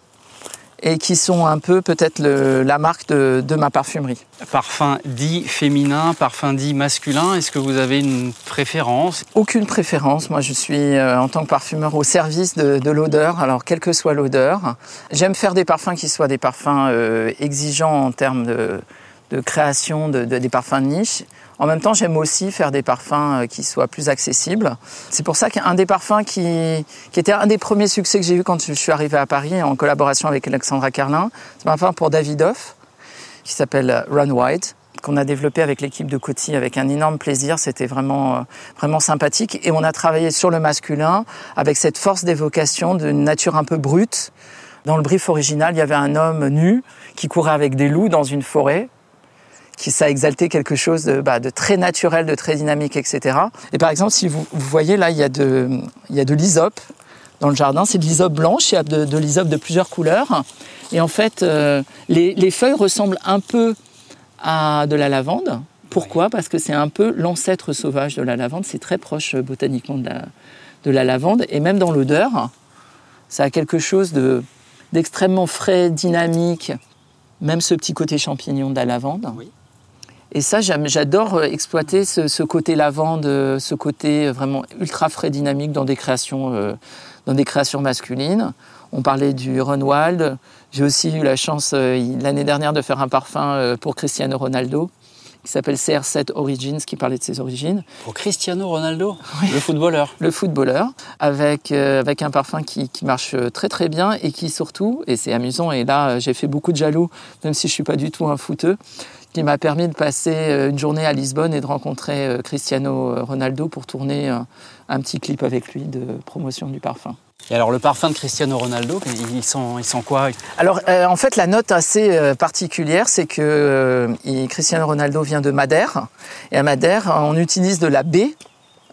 et qui sont un peu peut-être la marque de, de ma parfumerie. parfum dit féminin, parfum dit masculin, est-ce que vous avez une préférence? Aucune préférence. Moi, je suis euh, en tant que parfumeur au service de, de l'odeur. Alors, quelle que soit l'odeur, j'aime faire des parfums qui soient des parfums euh, exigeants en termes de, de création, de, de- des parfums de niche. En même temps, j'aime aussi faire des parfums euh, qui soient plus accessibles. C'est pour ça qu'un des parfums qui, qui était un des premiers succès que j'ai eu quand je suis arrivé à Paris en collaboration avec Alexandra Carlin, c'est un parfum pour Davidoff qui s'appelle Run White qu'on a développé avec l'équipe de Coty avec un énorme plaisir. C'était vraiment, euh, vraiment sympathique. Et on a travaillé sur le masculin avec cette force d'évocation d'une nature un peu brute. Dans le brief original, il y avait un homme nu qui courait avec des loups dans une forêt qui ça exaltait quelque chose de, bah, de très naturel, de très dynamique, etc. Et par exemple, si vous, vous voyez là, il y a de, il y a de l'hysope dans le jardin. C'est de l'hysope blanche, il y a de, de l'hysope de plusieurs couleurs. Et en fait, euh, les, les feuilles ressemblent un peu à de la lavande. Pourquoi? Parce que c'est un peu l'ancêtre sauvage de la lavande. C'est très proche euh, botaniquement de la, de la lavande. Et même dans l'odeur, ça a quelque chose de, d'extrêmement frais, dynamique. Même ce petit côté champignon de la lavande. Oui. Et ça, j'adore exploiter ce, côté lavande, ce côté vraiment ultra frais dynamique dans des créations, dans des créations masculines. On parlait du Runwald. J'ai aussi eu la chance l'année dernière de faire un parfum pour Cristiano Ronaldo qui s'appelle CR7 Origins, qui parlait de ses origines. Pour Cristiano Ronaldo, le footballeur. Le footballeur, avec, euh, avec un parfum qui, qui, marche très très bien et qui surtout, et c'est amusant, et là j'ai fait beaucoup de jaloux, même si je suis pas du tout un footeux, qui m'a permis de passer euh, une journée à Lisbonne et de rencontrer euh, Cristiano Ronaldo pour tourner un petit clip avec lui de promotion du parfum. Et alors le parfum de Cristiano Ronaldo, il sent, il sent quoi? Alors euh, en fait la note assez euh, particulière, c'est que euh, Cristiano Ronaldo vient de Madère. Et à Madère, on utilise de la baie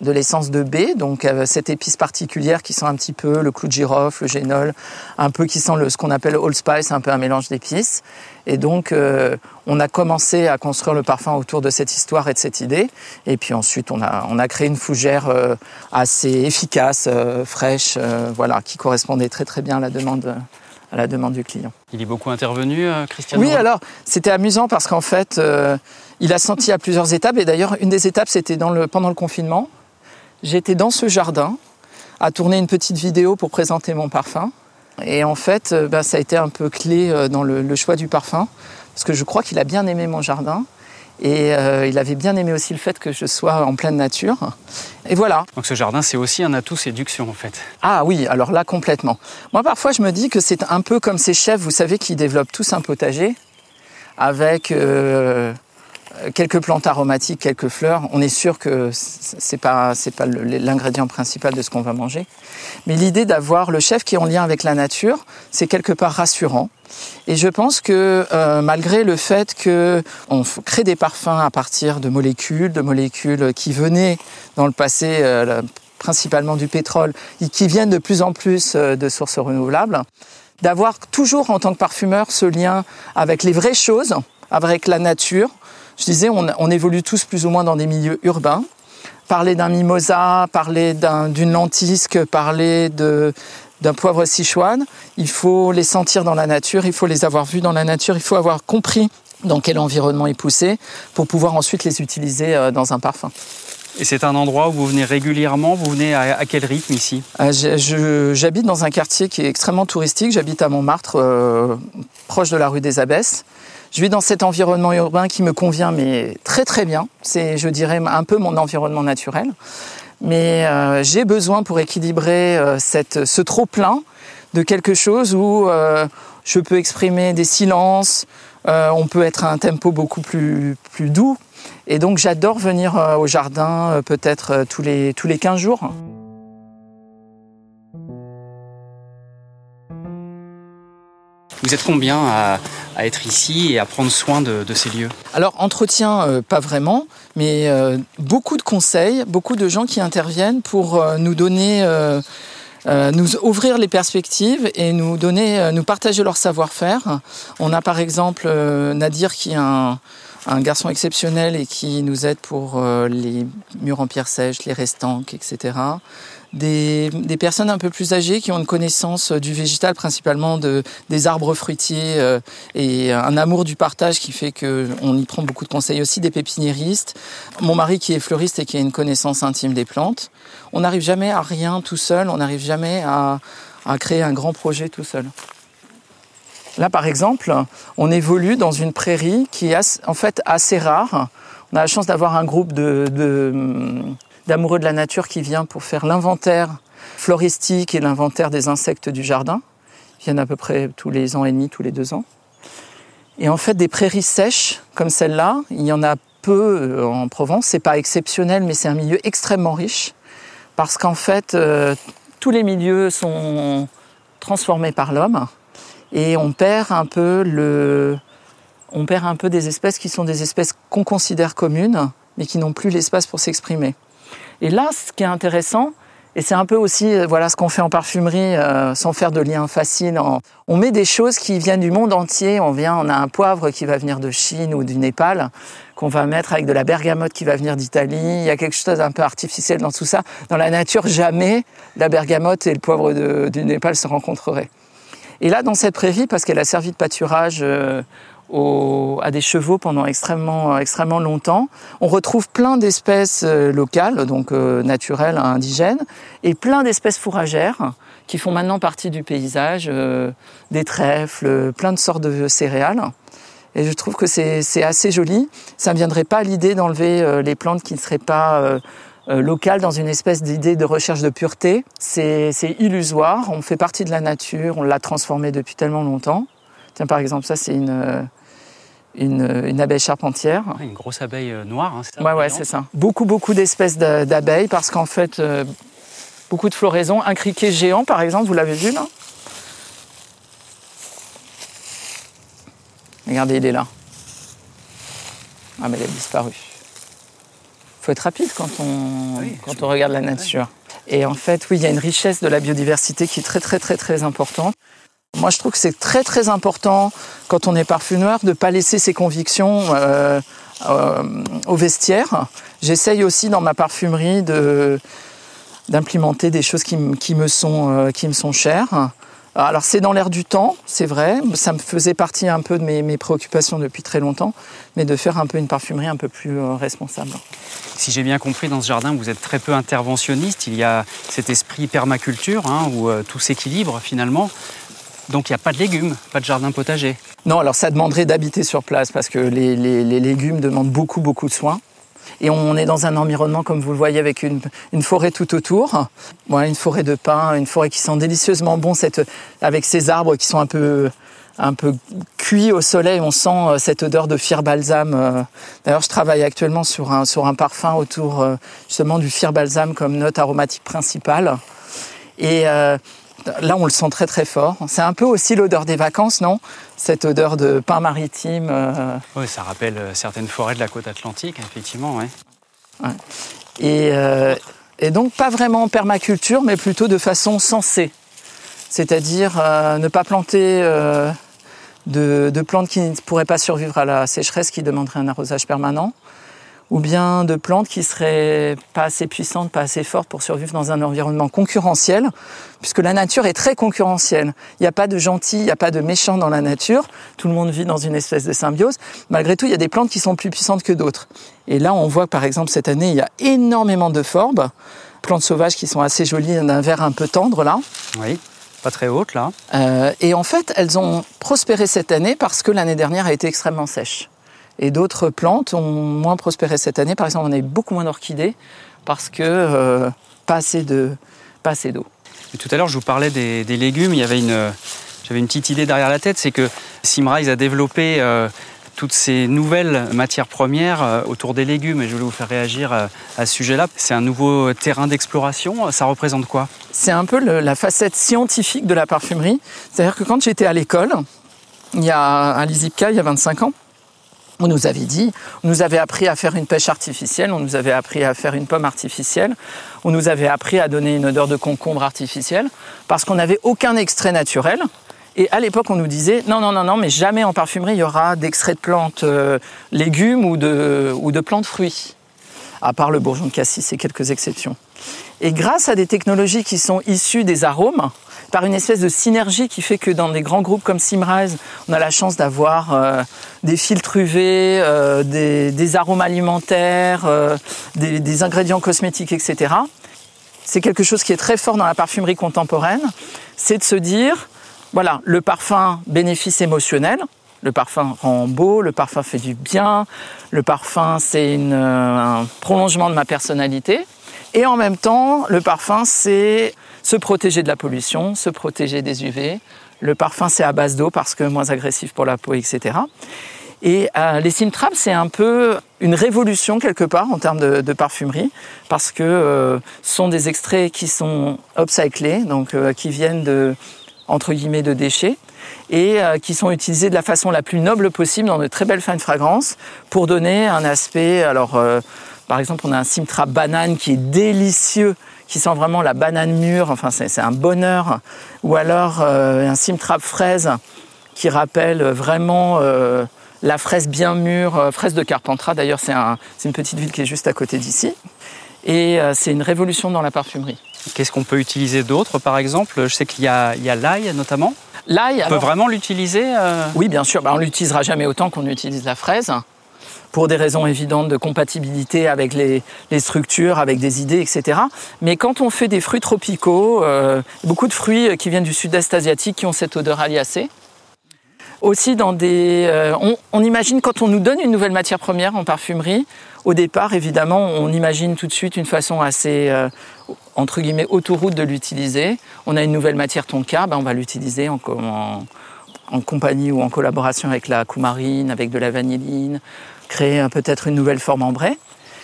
de l'essence de baie, donc cette épice particulière qui sent un petit peu le clou de girofle, le génol, un peu qui sent le, ce qu'on appelle Old Spice, un peu un mélange d'épices. Et donc, euh, on a commencé à construire le parfum autour de cette histoire et de cette idée. Et puis ensuite, on a, on a créé une fougère euh, assez efficace, euh, fraîche, voilà, qui correspondait très très bien à la demande à la demande du client. Il est beaucoup intervenu, Christian Oui, alors c'était amusant parce qu'en fait, il a senti à plusieurs étapes. Et d'ailleurs, une des étapes, c'était dans le, pendant le confinement. J'étais dans ce jardin à tourner une petite vidéo pour présenter mon parfum. Et en fait, euh, bah, ça a été un peu clé euh, dans le, choix du parfum, parce que je crois qu'il a bien aimé mon jardin. Et euh, il avait bien aimé aussi le fait que je sois en pleine nature. Et voilà. Donc ce jardin, c'est aussi un atout séduction en fait. Ah oui, alors là complètement. Moi parfois je me dis que c'est un peu comme ces chefs, vous savez, qui développent tous un potager avec quelques plantes aromatiques, quelques fleurs. On est sûr que c'est pas pas l'ingrédient principal de ce qu'on va manger. Mais l'idée d'avoir le chef qui est en lien avec la nature, c'est quelque part rassurant. Et je pense que euh, malgré le fait que on crée des parfums à partir de molécules, de molécules qui venaient dans le passé euh, principalement du pétrole et qui viennent de plus en plus euh, de sources renouvelables, d'avoir toujours en tant que parfumeur ce lien avec les vraies choses, avec la nature, je disais, on, évolue tous plus ou moins dans des milieux urbains. Parler d'un mimosa, parler d'une lentisque, parler d'un poivre sichuan, il faut les sentir dans la nature, il faut les avoir vus dans la nature, il faut avoir compris dans quel environnement ils poussaient pour pouvoir ensuite les utiliser euh, dans un parfum. Et c'est un endroit où vous venez régulièrement Vous venez à, quel rythme ici? Euh, J'habite dans un quartier qui est extrêmement touristique. J'habite à Montmartre, euh, proche de la rue des Abbesses. Je vis dans cet environnement urbain qui me convient, mais très très bien. C'est, je dirais, un peu mon environnement naturel. Mais euh, j'ai besoin pour équilibrer euh, ce trop plein de quelque chose où euh, je peux exprimer des silences, on peut être à un tempo beaucoup plus, plus doux. Et donc j'adore venir au jardin peut-être tous les, tous les 15 jours. Vous êtes combien à, être ici et à prendre soin de, ces lieux Alors, entretien, euh, pas vraiment, mais euh, beaucoup de conseils, beaucoup de gens qui interviennent pour euh, nous donner, nous ouvrir les perspectives et nous donner, nous partager leur savoir-faire. On a par exemple Nadir qui est un, un garçon exceptionnel et qui nous aide pour les murs en pierre sèche, les restanques, etc des, personnes un peu plus âgées qui ont une connaissance du végétal, principalement de, des arbres fruitiers euh, et un amour du partage qui fait qu'on y prend beaucoup de conseils aussi, des pépiniéristes. Mon mari qui est fleuriste et qui a une connaissance intime des plantes. On n'arrive jamais à rien tout seul, on n'arrive jamais à, créer un grand projet tout seul. Là, par exemple, on évolue dans une prairie qui est en fait assez rare. On a la chance d'avoir un groupe de d'amoureux de la nature qui vient pour faire l'inventaire floristique et l'inventaire des insectes du jardin. Ils viennent à peu près tous les ans et demi, tous les deux ans. Et en fait, des prairies sèches comme celle-là, il y en a peu euh, en Provence. C'est pas exceptionnel, mais c'est un milieu extrêmement riche parce qu'en fait, euh, tous les milieux sont transformés par l'homme et on perd un peu le, on perd un peu des espèces qui sont des espèces qu'on considère communes, mais qui n'ont plus l'espace pour s'exprimer. Et là, ce qui est intéressant, et c'est un peu aussi euh, voilà ce qu'on fait en parfumerie euh, sans faire de lien facile. On met des choses qui viennent du monde entier. On vient, on a un poivre qui va venir de Chine ou du Népal qu'on va mettre avec de la bergamote qui va venir d'Italie. Il y a quelque chose d'un peu artificiel dans tout ça. Dans la nature, jamais la bergamote et le poivre du Népal se rencontreraient. Et là, dans cette prairie, parce qu'elle a servi de pâturage euh, à des chevaux pendant extrêmement, extrêmement longtemps. On retrouve plein d'espèces euh, locales, donc euh, naturelles, indigènes, et plein d'espèces fourragères qui font maintenant partie du paysage, euh, des trèfles, plein de sortes de céréales. Et je trouve que c'est assez joli. Ça ne viendrait pas à l'idée d'enlever les plantes qui ne seraient pas locales dans une espèce d'idée de recherche de pureté. C'est illusoire, on fait partie de la nature, on l'a transformé depuis tellement longtemps. Tiens, par exemple, ça, c'est une, une, abeille charpentière. une grosse abeille euh, noire, hein, c'est ça Ouais, ouais, c'est ça. Beaucoup, beaucoup d'espèces d'abeilles parce qu'en fait, euh, beaucoup de floraisons. Un criquet géant, par exemple, vous l'avez vu là? Regardez, il est là. Ah, mais il a disparu. Il faut être rapide quand on, quand on regarde la nature. Et en fait, oui, il y a une richesse de la biodiversité qui est très, très, très, très importante. Moi, je trouve que c'est très très important quand on est parfumeur de ne pas laisser ses convictions euh, euh, au vestiaire. J'essaye aussi dans ma parfumerie d'implémenter des choses qui, me sont euh, qui me sont chères. Alors c'est dans l'air du temps, c'est vrai, ça me faisait partie un peu de mes, mes, préoccupations depuis très longtemps, mais de faire un peu une parfumerie un peu plus responsable. Si j'ai bien compris, dans ce jardin, vous êtes très peu interventionniste, il y a cet esprit permaculture hein, où tout s'équilibre finalement. Donc il n'y a pas de légumes, pas de jardin potager. Non, alors ça demanderait d'habiter sur place parce que les, légumes demandent beaucoup, beaucoup de soins. Et on est dans un environnement, comme vous le voyez, avec une, forêt tout autour. une forêt de pins, une forêt qui sent délicieusement bon, avec ces arbres qui sont un peu, un peu cuits au soleil. On sent euh, cette odeur de fir balsam. Euh. D'ailleurs, je travaille actuellement sur un, sur un parfum autour euh, justement du fir balsam comme note aromatique principale. Et Là, on le sent très très fort. C'est un peu aussi l'odeur des vacances, non? Cette odeur de pain maritime. Euh. Oui, ça rappelle euh, certaines forêts de la côte atlantique, effectivement. Ouais. Euh, et, donc, pas vraiment en permaculture, mais plutôt de façon sensée. C'est-à-dire ne pas planter de, de, plantes qui ne pourraient pas survivre à la sécheresse, qui demanderaient un arrosage permanent ou bien de plantes qui seraient pas assez puissantes, pas assez fortes pour survivre dans un environnement concurrentiel, puisque la nature est très concurrentielle. Il n'y a pas de gentils, il n'y a pas de méchants dans la nature. Tout le monde vit dans une espèce de symbiose. Malgré tout, il y a des plantes qui sont plus puissantes que d'autres. Et là, on voit par exemple cette année, il y a énormément de forbes, plantes sauvages qui sont assez jolies, d'un vert un peu tendre là. Oui pas très hautes là. Euh, et en fait, elles ont prospéré cette année parce que l'année dernière a été extrêmement sèche. Et d'autres plantes ont moins prospéré cette année. Par exemple, on a eu beaucoup moins d'orchidées parce que euh, pas assez de pas assez d'eau. Tout à l'heure, je vous parlais des, légumes. Il y avait une, j'avais une petite idée derrière la tête, c'est que Simrise a développé euh, toutes ces nouvelles matières premières euh, autour des légumes. Et je voulais vous faire réagir à ce sujet-là. C'est un nouveau terrain d'exploration. Ça représente quoi? C'est un peu la facette scientifique de la parfumerie. C'est-à-dire que quand j'étais à l'école, il y a un Lizipka, il y a 25 ans, on nous avait dit, on nous avait appris à faire une pêche artificielle, on nous avait appris à faire une pomme artificielle, on nous avait appris à donner une odeur de concombre artificielle, parce qu'on n'avait aucun extrait naturel. Et à l'époque, on nous disait non, non, non, non, mais jamais en parfumerie il y aura d'extrait de plantes euh, légumes ou de, ou de plantes fruits, à part le bourgeon de cassis et quelques exceptions. Et grâce à des technologies qui sont issues des arômes, par une espèce de synergie qui fait que dans des grands groupes comme Simrise, on a la chance d'avoir euh, des filtres UV, euh, des, arômes alimentaires, euh, des, ingrédients cosmétiques, etc. C'est quelque chose qui est très fort dans la parfumerie contemporaine, c'est de se dire, voilà, le parfum bénéfice émotionnel, le parfum rend beau, le parfum fait du bien, le parfum c'est un prolongement de ma personnalité. Et en même temps, le parfum c'est se protéger de la pollution, se protéger des UV. Le parfum, c'est à base d'eau parce que moins agressif pour la peau, etc. Et euh, les Simtraps, c'est un peu une révolution quelque part en termes de, parfumerie, parce que euh, ce sont des extraits qui sont upcyclés, donc euh, qui viennent de entre guillemets de déchets et qui sont utilisés de la façon la plus noble possible dans de très belles fines fragrances pour donner un aspect. Alors, par exemple, on a un Simtrap banane qui est délicieux qui sent vraiment la banane mûre, enfin c'est un bonheur, ou alors euh, un simtrap fraise qui rappelle vraiment euh, la fraise bien mûre, euh, fraise de Carpentras, d'ailleurs c'est une petite ville qui est juste à côté d'ici, et c'est une révolution dans la parfumerie. Qu'est-ce qu'on peut utiliser d'autre par exemple? Je sais qu'il y a l'ail notamment. Là, il y a- On peut vraiment l'utiliser euh, Oui, bien sûr. Bah, on l'utilisera jamais autant qu'on utilise la fraise, pour des raisons évidentes de compatibilité avec les, structures, avec des idées, etc. Mais quand on fait des fruits tropicaux, euh, beaucoup de fruits qui viennent du sud-est asiatique qui ont cette odeur aliacée. Aussi dans des, euh, on, imagine quand on nous donne une nouvelle matière première en parfumerie, au départ évidemment on imagine tout de suite une façon assez euh, entre guillemets autoroute de l'utiliser. On a une nouvelle matière tonka, ben on va l'utiliser en, en compagnie ou en collaboration avec la coumarine, avec de la vanilline, créer peut-être une nouvelle forme ambrée.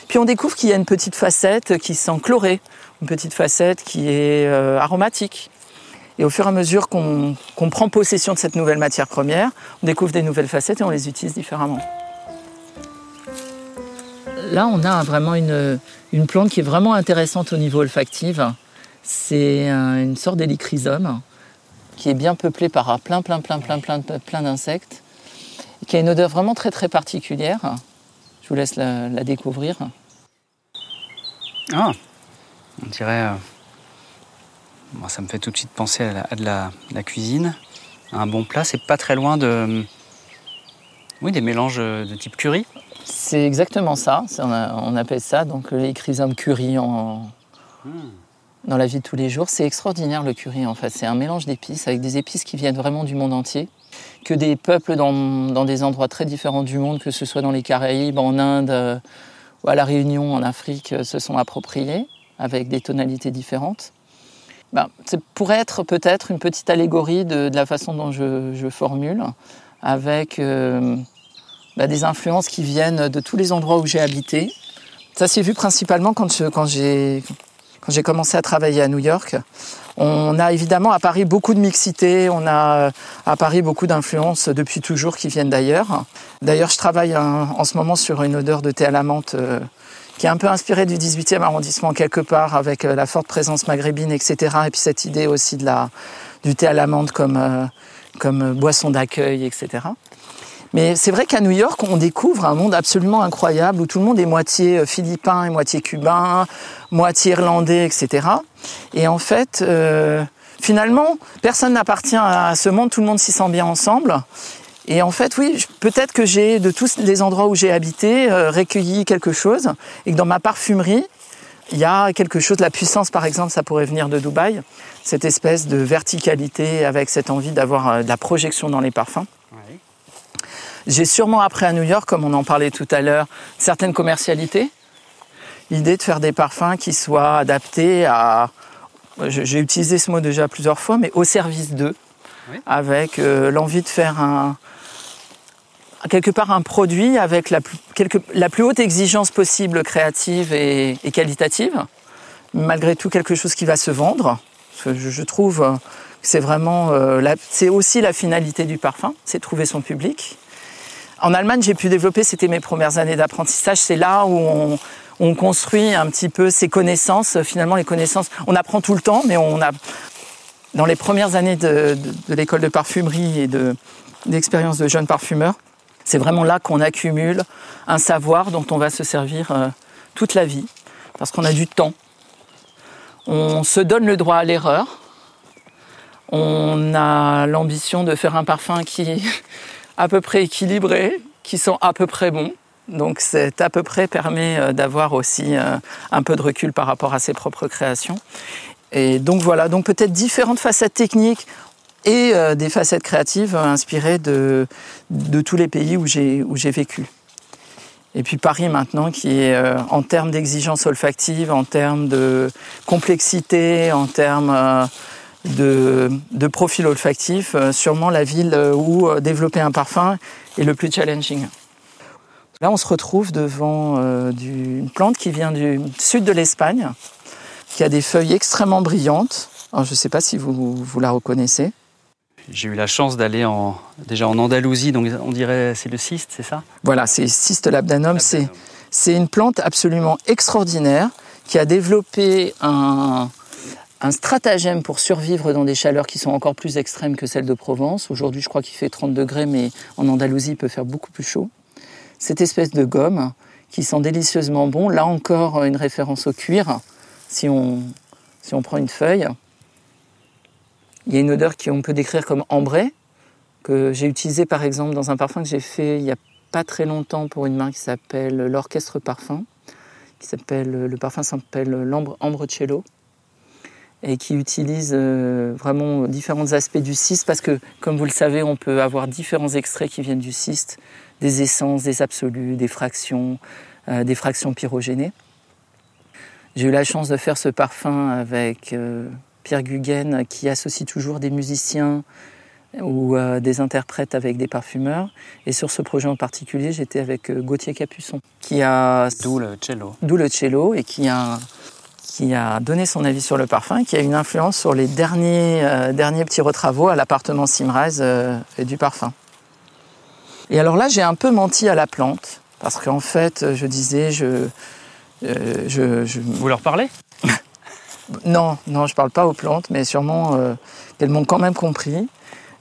Puis on découvre qu'il y a une petite facette qui sent chlorée, une petite facette qui est euh, aromatique. Et au fur et à mesure qu'on prend possession de cette nouvelle matière première, on découvre des nouvelles facettes et on les utilise différemment. Là, on a vraiment une, plante qui est vraiment intéressante au niveau olfactif. C'est un- une sorte d'hélichrysome qui est bien peuplé par plein, plein, plein, plein, plein, plein d'insectes, et qui a une odeur vraiment très, très particulière. Je vous laisse la, la découvrir. Ah, on dirait. euh, moi, ça me fait tout de suite penser à, la, à de la, la cuisine, à un bon plat. C'est pas très loin de. Oui, des mélanges de type curry. C'est exactement ça. On, a- on appelle ça donc les chrysomes curry en, dans la vie de tous les jours. C'est extraordinaire le curry en fait. C'est un mélange d'épices avec des épices qui viennent vraiment du monde entier. Que des peuples dans, dans des endroits très différents du monde, que ce soit dans les Caraïbes, en Inde euh, ou à La Réunion, en Afrique, euh, se sont appropriés avec des tonalités différentes. Ben, c'est pourrait être peut-être une petite allégorie de, la façon dont je, je formule, avec euh, bah, des influences qui viennent de tous les endroits où j'ai habité. Ça s'est vu principalement quand je- quand j'ai quand j'ai commencé à travailler à New York. On a évidemment à Paris beaucoup de mixité, on a euh, à Paris beaucoup d'influences depuis toujours qui viennent d'ailleurs. D'ailleurs, je travaille en ce moment sur une odeur de thé à la menthe euh, qui est un peu inspirée du 18e arrondissement quelque part, avec euh, la forte présence maghrébine, etc. Et puis cette idée aussi de la, du thé à la menthe comme, comme boisson d'accueil, etc. Mais c'est vrai qu'à New York, on découvre un monde absolument incroyable où tout le monde est moitié euh, philippin et moitié cubain, moitié irlandais, etc. Et en fait, euh, finalement, personne n'appartient à ce monde, tout le monde s'y sent bien ensemble. Et en fait, oui, peut-être que j'ai, de tous les endroits où j'ai habité, euh, recueilli quelque chose, et que dans ma parfumerie, il y a quelque chose, la puissance par exemple, ça pourrait venir de Dubaï, cette espèce de verticalité avec cette envie d'avoir euh, de la projection dans les parfums. J'ai sûrement appris à New York, comme on en parlait tout à l'heure, certaines commercialités. L'idée de faire des parfums qui soient adaptés à. J'ai utilisé ce mot déjà plusieurs fois, mais au service d'eux, Oui. avec euh, l'envie de faire un. quelque part un produit avec la plus, quelque- la plus haute exigence possible créative et, et qualitative, malgré tout quelque chose qui va se vendre. Je, je trouve euh, que c'est vraiment. euh, c'est aussi la finalité du parfum, c'est trouver son public. En Allemagne, j'ai pu développer, c'était mes premières années d'apprentissage, c'est là où on, on construit un petit peu ses connaissances. Finalement, les connaissances, on apprend tout le temps, mais on a, dans les premières années de, de- de l'école de parfumerie et de, d'expérience de jeune parfumeur, c'est vraiment là qu'on accumule un savoir dont on va se servir euh, toute la vie, parce qu'on a du temps. On se donne le droit à l'erreur. On a l'ambition de faire un parfum qui à peu près équilibré, qui sont à peu près bons. Donc cet à peu près permet euh, d'avoir aussi euh, un peu de recul par rapport à ses propres créations. Et donc voilà, donc peut-être différentes facettes techniques et euh, des facettes créatives inspirées de, tous les pays où j'ai vécu. Et puis Paris maintenant, qui est en termes d'exigence olfactive, en termes de complexité, en termes de, de profil olfactif, euh, sûrement la ville euh, où euh, développer un parfum est le plus challenging. Là, on se retrouve devant euh, du- une plante qui vient du sud de l'Espagne, qui a des feuilles extrêmement brillantes. Alors, je ne sais pas si vous, vous la reconnaissez. J'ai eu la chance d'aller en, déjà en Andalousie, donc on dirait c'est le cyste, c'est ça? Voilà, c'est Cyste labdanum. C'est C'est une plante absolument extraordinaire qui a développé un, un stratagème pour survivre dans des chaleurs qui sont encore plus extrêmes que celles de Provence. Aujourd'hui, je crois qu'il fait 30 degrés, mais en Andalousie, il peut faire beaucoup plus chaud. Cette espèce de gomme qui sent délicieusement bon. Là encore, une référence au cuir. Si on, prend une feuille, Il y a une odeur qu'on peut décrire comme ambrée, que j'ai utilisée par exemple dans un parfum que j'ai fait il n'y a pas très longtemps pour une marque qui s'appelle l'Orchestre Parfum, qui s'appelle le parfum s'appelle l'Ambre Cello et qui utilise euh, vraiment différents aspects du cyste parce que, comme vous le savez, on peut avoir différents extraits qui viennent du cyste, des essences, des absolus, des fractions, euh, des fractions pyrogénées. J'ai eu la chance de faire ce parfum avec euh, Pierre Guggen qui associe toujours des musiciens ou des interprètes avec des parfumeurs. Et sur ce projet en particulier, j'étais avec Gauthier Capuçon qui a... D'où le cello. D'où le cello et qui a qui a donné son avis sur le parfum, qui a une influence sur les derniers, euh, derniers petits retravaux à l'appartement Simrise euh, et du parfum. Et alors là, j'ai un peu menti à la plante, parce qu'en fait, je disais, je, euh, je, Vous leur parlez? Non, non, je parle pas aux plantes, mais sûrement qu'elles m'ont quand même compris.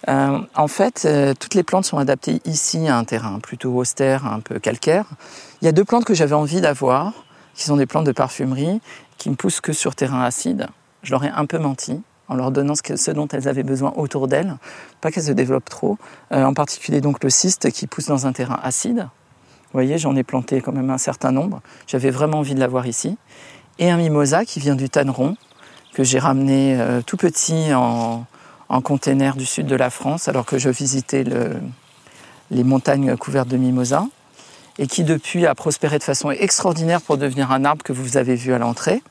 en fait, toutes les plantes sont adaptées ici à un terrain plutôt austère, un peu calcaire. Il y a deux plantes que j'avais envie d'avoir, qui sont des plantes de parfumerie, qui ne poussent que sur terrain acide. Je leur ai un peu menti en leur donnant ce, dont elles avaient besoin autour d'elles, pas qu'elles se développent trop. Euh, en particulier donc le cyste qui pousse dans un terrain acide. Vous voyez, j'en ai planté quand même un certain nombre. J'avais vraiment envie de l'avoir ici. Et un mimosa qui vient du Tanneron, que j'ai ramené euh, tout petit en, en container du sud de la France, alors que je visitais les montagnes couvertes de mimosa et qui depuis a prospéré de façon extraordinaire pour devenir un arbre que vous avez vu à l'entrée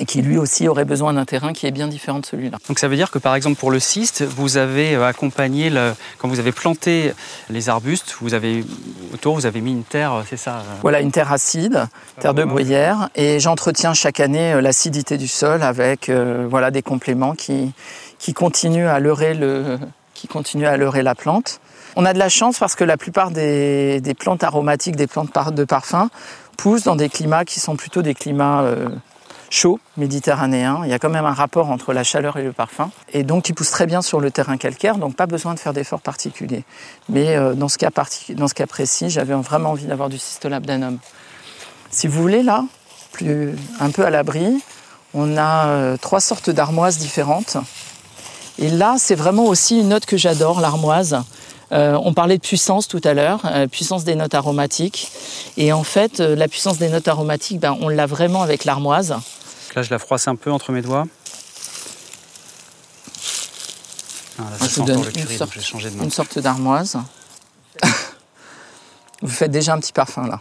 et qui lui aussi aurait besoin d'un terrain qui est bien différent de celui-là. Donc ça veut dire que par exemple pour le cyste, vous avez euh, accompagné, le, quand vous avez planté les arbustes, vous avez autour vous avez mis une terre, euh, c'est ça euh Voilà, une terre acide, terre de bruyère, et j'entretiens chaque année l'acidité du sol avec voilà des compléments qui, qui continuent à leurrer le, qui continuent à leurrer la plante. On a de la chance parce que la plupart des, plantes aromatiques, des plantes de parfum, poussent dans des climats qui sont plutôt des climats euh, chauds, méditerranéens. Il y a quand même un rapport entre la chaleur et le parfum. Et donc, qui poussent très bien sur le terrain calcaire, donc pas besoin de faire d'efforts particuliers. Mais euh, dans, ce cas dans ce cas précis, j'avais vraiment envie d'avoir du cystolabdanum. Si vous voulez, là, plus, un peu à l'abri, on a euh, trois sortes d'armoises différentes. Et là, c'est vraiment aussi une note que j'adore, l'armoise. Euh, on parlait de puissance tout à l'heure, euh, puissance des notes aromatiques. Et en fait, euh, la puissance des notes aromatiques, ben, on l'a vraiment avec l'armoise. Là, je la froisse un peu entre mes doigts. Ah, là, je vous donne une, sorte, une sorte d'armoise. vous faites déjà un petit parfum là.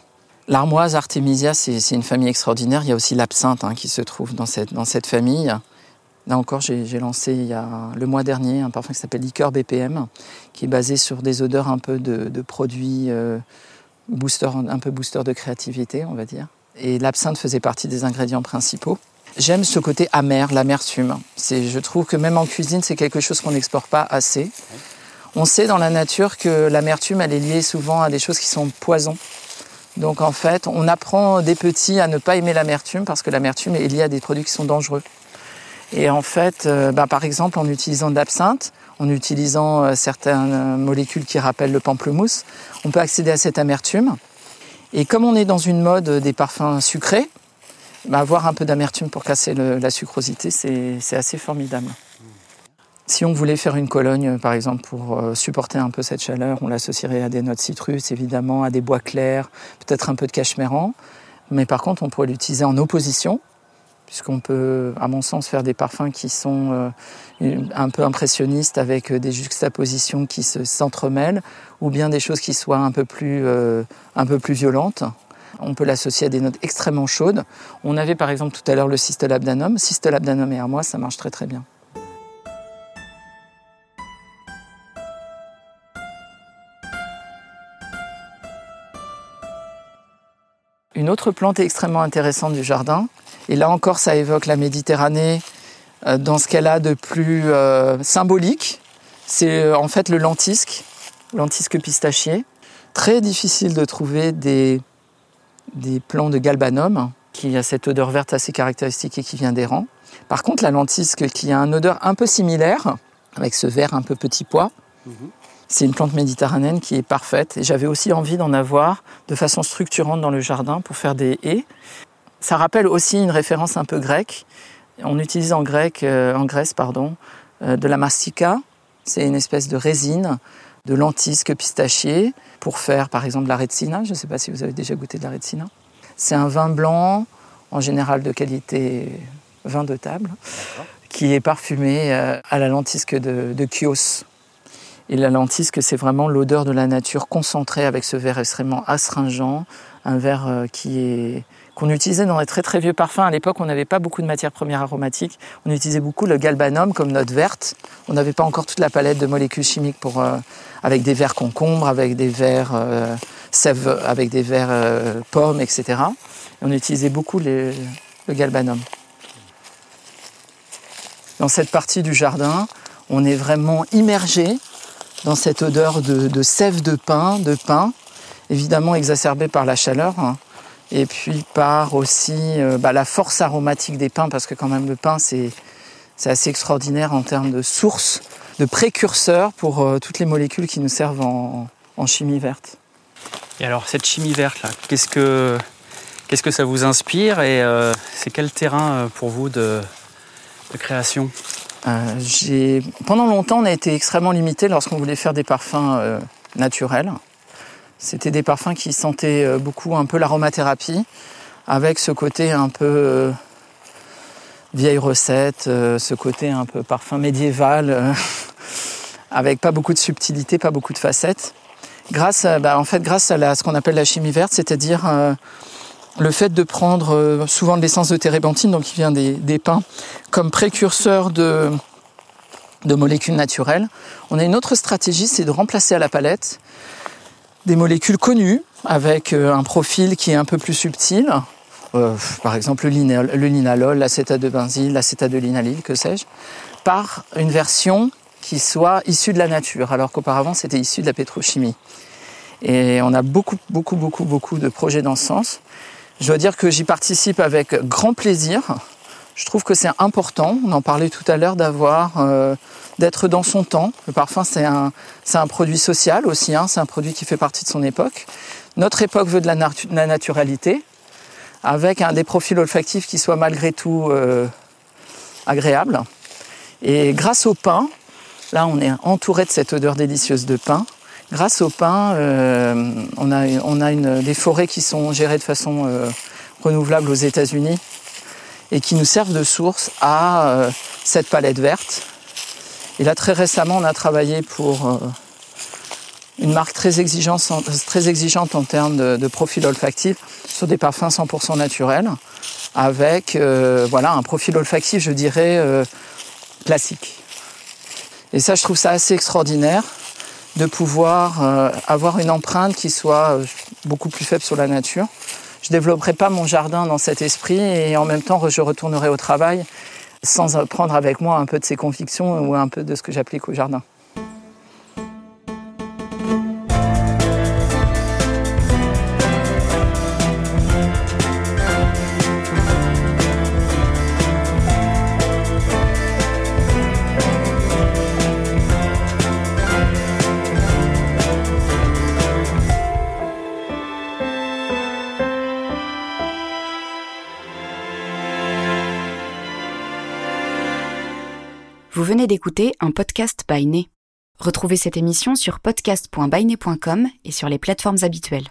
L'armoise Artemisia, c'est une famille extraordinaire. Il y a aussi l'absinthe hein, qui se trouve dans cette, dans cette famille. Là encore, j'ai lancé il y a le mois dernier un parfum qui s'appelle Liqueur BPM, qui est basé sur des odeurs un peu de, produits euh, booster, un peu booster de créativité, on va dire. Et l'absinthe faisait partie des ingrédients principaux. J'aime ce côté amer, l'amertume. Je trouve que même en cuisine, c'est quelque chose qu'on n'exporte pas assez. On sait dans la nature que l'amertume, elle est liée souvent à des choses qui sont poison. Donc en fait, on apprend des petits à ne pas aimer l'amertume parce que l'amertume est liée à des produits qui sont dangereux. Et en fait, euh, bah, par exemple, en utilisant de l'absinthe, en utilisant euh, certaines euh, molécules qui rappellent le pamplemousse, on peut accéder à cette amertume. Et comme on est dans une mode des parfums sucrés, bah, avoir un peu d'amertume pour casser la sucrosité, c'est assez formidable. Si on voulait faire une cologne, par exemple, pour supporter un peu cette chaleur, on l'associerait à des notes citrus, évidemment, à des bois clairs, peut-être un peu de cachemérant. Mais par contre, on pourrait l'utiliser en opposition puisqu'on peut, à mon sens, faire des parfums qui sont euh, un peu impressionnistes avec euh, des juxtapositions qui s'entremêlent, ou bien des choses qui soient un peu plus, euh, un peu plus violentes. On peut l'associer à des notes extrêmement chaudes. On avait par exemple tout à l'heure le cystolabdanum. Cystolabdanum et armoise, ça marche très très bien. Une autre plante extrêmement intéressante du jardin, et là encore, ça évoque la Méditerranée euh, dans ce qu'elle a de plus euh, symbolique. C'est euh, en fait le lentisque, lentisque pistachier. Très difficile de trouver des, des plants de galbanum qui a cette odeur verte assez caractéristique et qui vient des rangs. Par contre, la lentisque qui a une odeur un peu similaire, avec ce vert un peu petit pois, mhm. c'est une plante méditerranéenne qui est parfaite. Et j'avais aussi envie d'en avoir de façon structurante dans le jardin pour faire des haies. Ça rappelle aussi une référence un peu grecque. On utilise en grec, euh, en Grèce, pardon, euh, de la mastica. C'est une espèce de résine de lentisque pistachier pour faire par exemple de la retsina. Je ne sais pas si vous avez déjà goûté de la retsina. C'est un vin blanc, en général de qualité vin de table, qui est parfumé euh, à la lentisque de, de Chios. Et la lentisque, c'est vraiment l'odeur de la nature concentrée avec ce verre extrêmement astringent, un verre qui est qu'on utilisait dans les très très vieux parfums. À l'époque, on n'avait pas beaucoup de matières premières aromatiques. On utilisait beaucoup le galbanum comme note verte. On n'avait pas encore toute la palette de molécules chimiques pour, euh, avec des verres concombres, avec des verres euh, sève, avec des verres euh, pommes, etc. Et on utilisait beaucoup le galbanum. Dans cette partie du jardin, on est vraiment immergé dans cette odeur de, de sève de pain, de pain, évidemment exacerbée par la chaleur. hein et puis par aussi euh, bah, la force aromatique des pins, parce que quand même le pain c'est assez extraordinaire en termes de source, de précurseur pour euh, toutes les molécules qui nous servent en, en, chimie verte. Et alors cette chimie verte là, qu'est-ce que qu'est-ce que ça vous inspire et euh, c'est quel terrain pour vous de, de création? Euh, Pendant longtemps on a été extrêmement limité lorsqu'on voulait faire des parfums naturels. C'était des parfums qui sentaient euh, beaucoup un peu l'aromathérapie, avec ce côté un peu euh, vieille recette, euh, ce côté un peu parfum médiéval, avec pas beaucoup de subtilité, pas beaucoup de facettes. Grâce, à, bah, en fait, grâce à ce qu'on appelle la chimie verte, c'est-à-dire le fait de prendre souvent de l'essence de térébenthine, donc qui vient des, des pins, comme précurseur de molécules naturelles. On a une autre stratégie, c'est de remplacer à la palette des molécules connues avec euh, un profil qui est un peu plus subtil. Euh, par exemple le, linal, le linalol, l'acétate de benzyle, l'acétate de linalyle, que sais-je, par une version qui soit issue de la nature, alors qu'auparavant c'était issu de la pétrochimie. Et on a beaucoup, beaucoup, beaucoup, beaucoup de projets dans ce sens. Je dois dire que j'y participe avec grand plaisir. Je trouve que c'est important, on en parlait tout à l'heure, d'avoir euh, d'être dans son temps. Le parfum, c'est un, c'est un produit social aussi, hein, c'est un produit qui fait partie de son époque. Notre époque veut de la, natu la naturalité, avec un des profils olfactifs qui soit malgré tout euh, agréable. Et grâce au pain, là on est entouré de cette odeur délicieuse de pain. Grâce au pain, euh, on a, on a une, des forêts qui sont gérées de façon euh, renouvelable aux États-Unis et qui nous servent de source à euh, cette palette verte et là, très récemment, on a travaillé pour euh, une marque très exigeante, très exigeante en termes de, de profil olfactif sur des parfums 100% naturels, avec euh, voilà, un profil olfactif, je dirais, euh, classique. Et ça, je trouve ça assez extraordinaire de pouvoir euh, avoir une empreinte qui soit euh, beaucoup plus faible sur la nature. Je développerai pas mon jardin dans cet esprit et en même temps, je retournerai au travail sans prendre avec moi un peu de ses convictions ou un peu de ce que j'applique au jardin. D'écouter un podcast by. Retrouvez cette émission sur podcast.byné.com et sur les plateformes habituelles.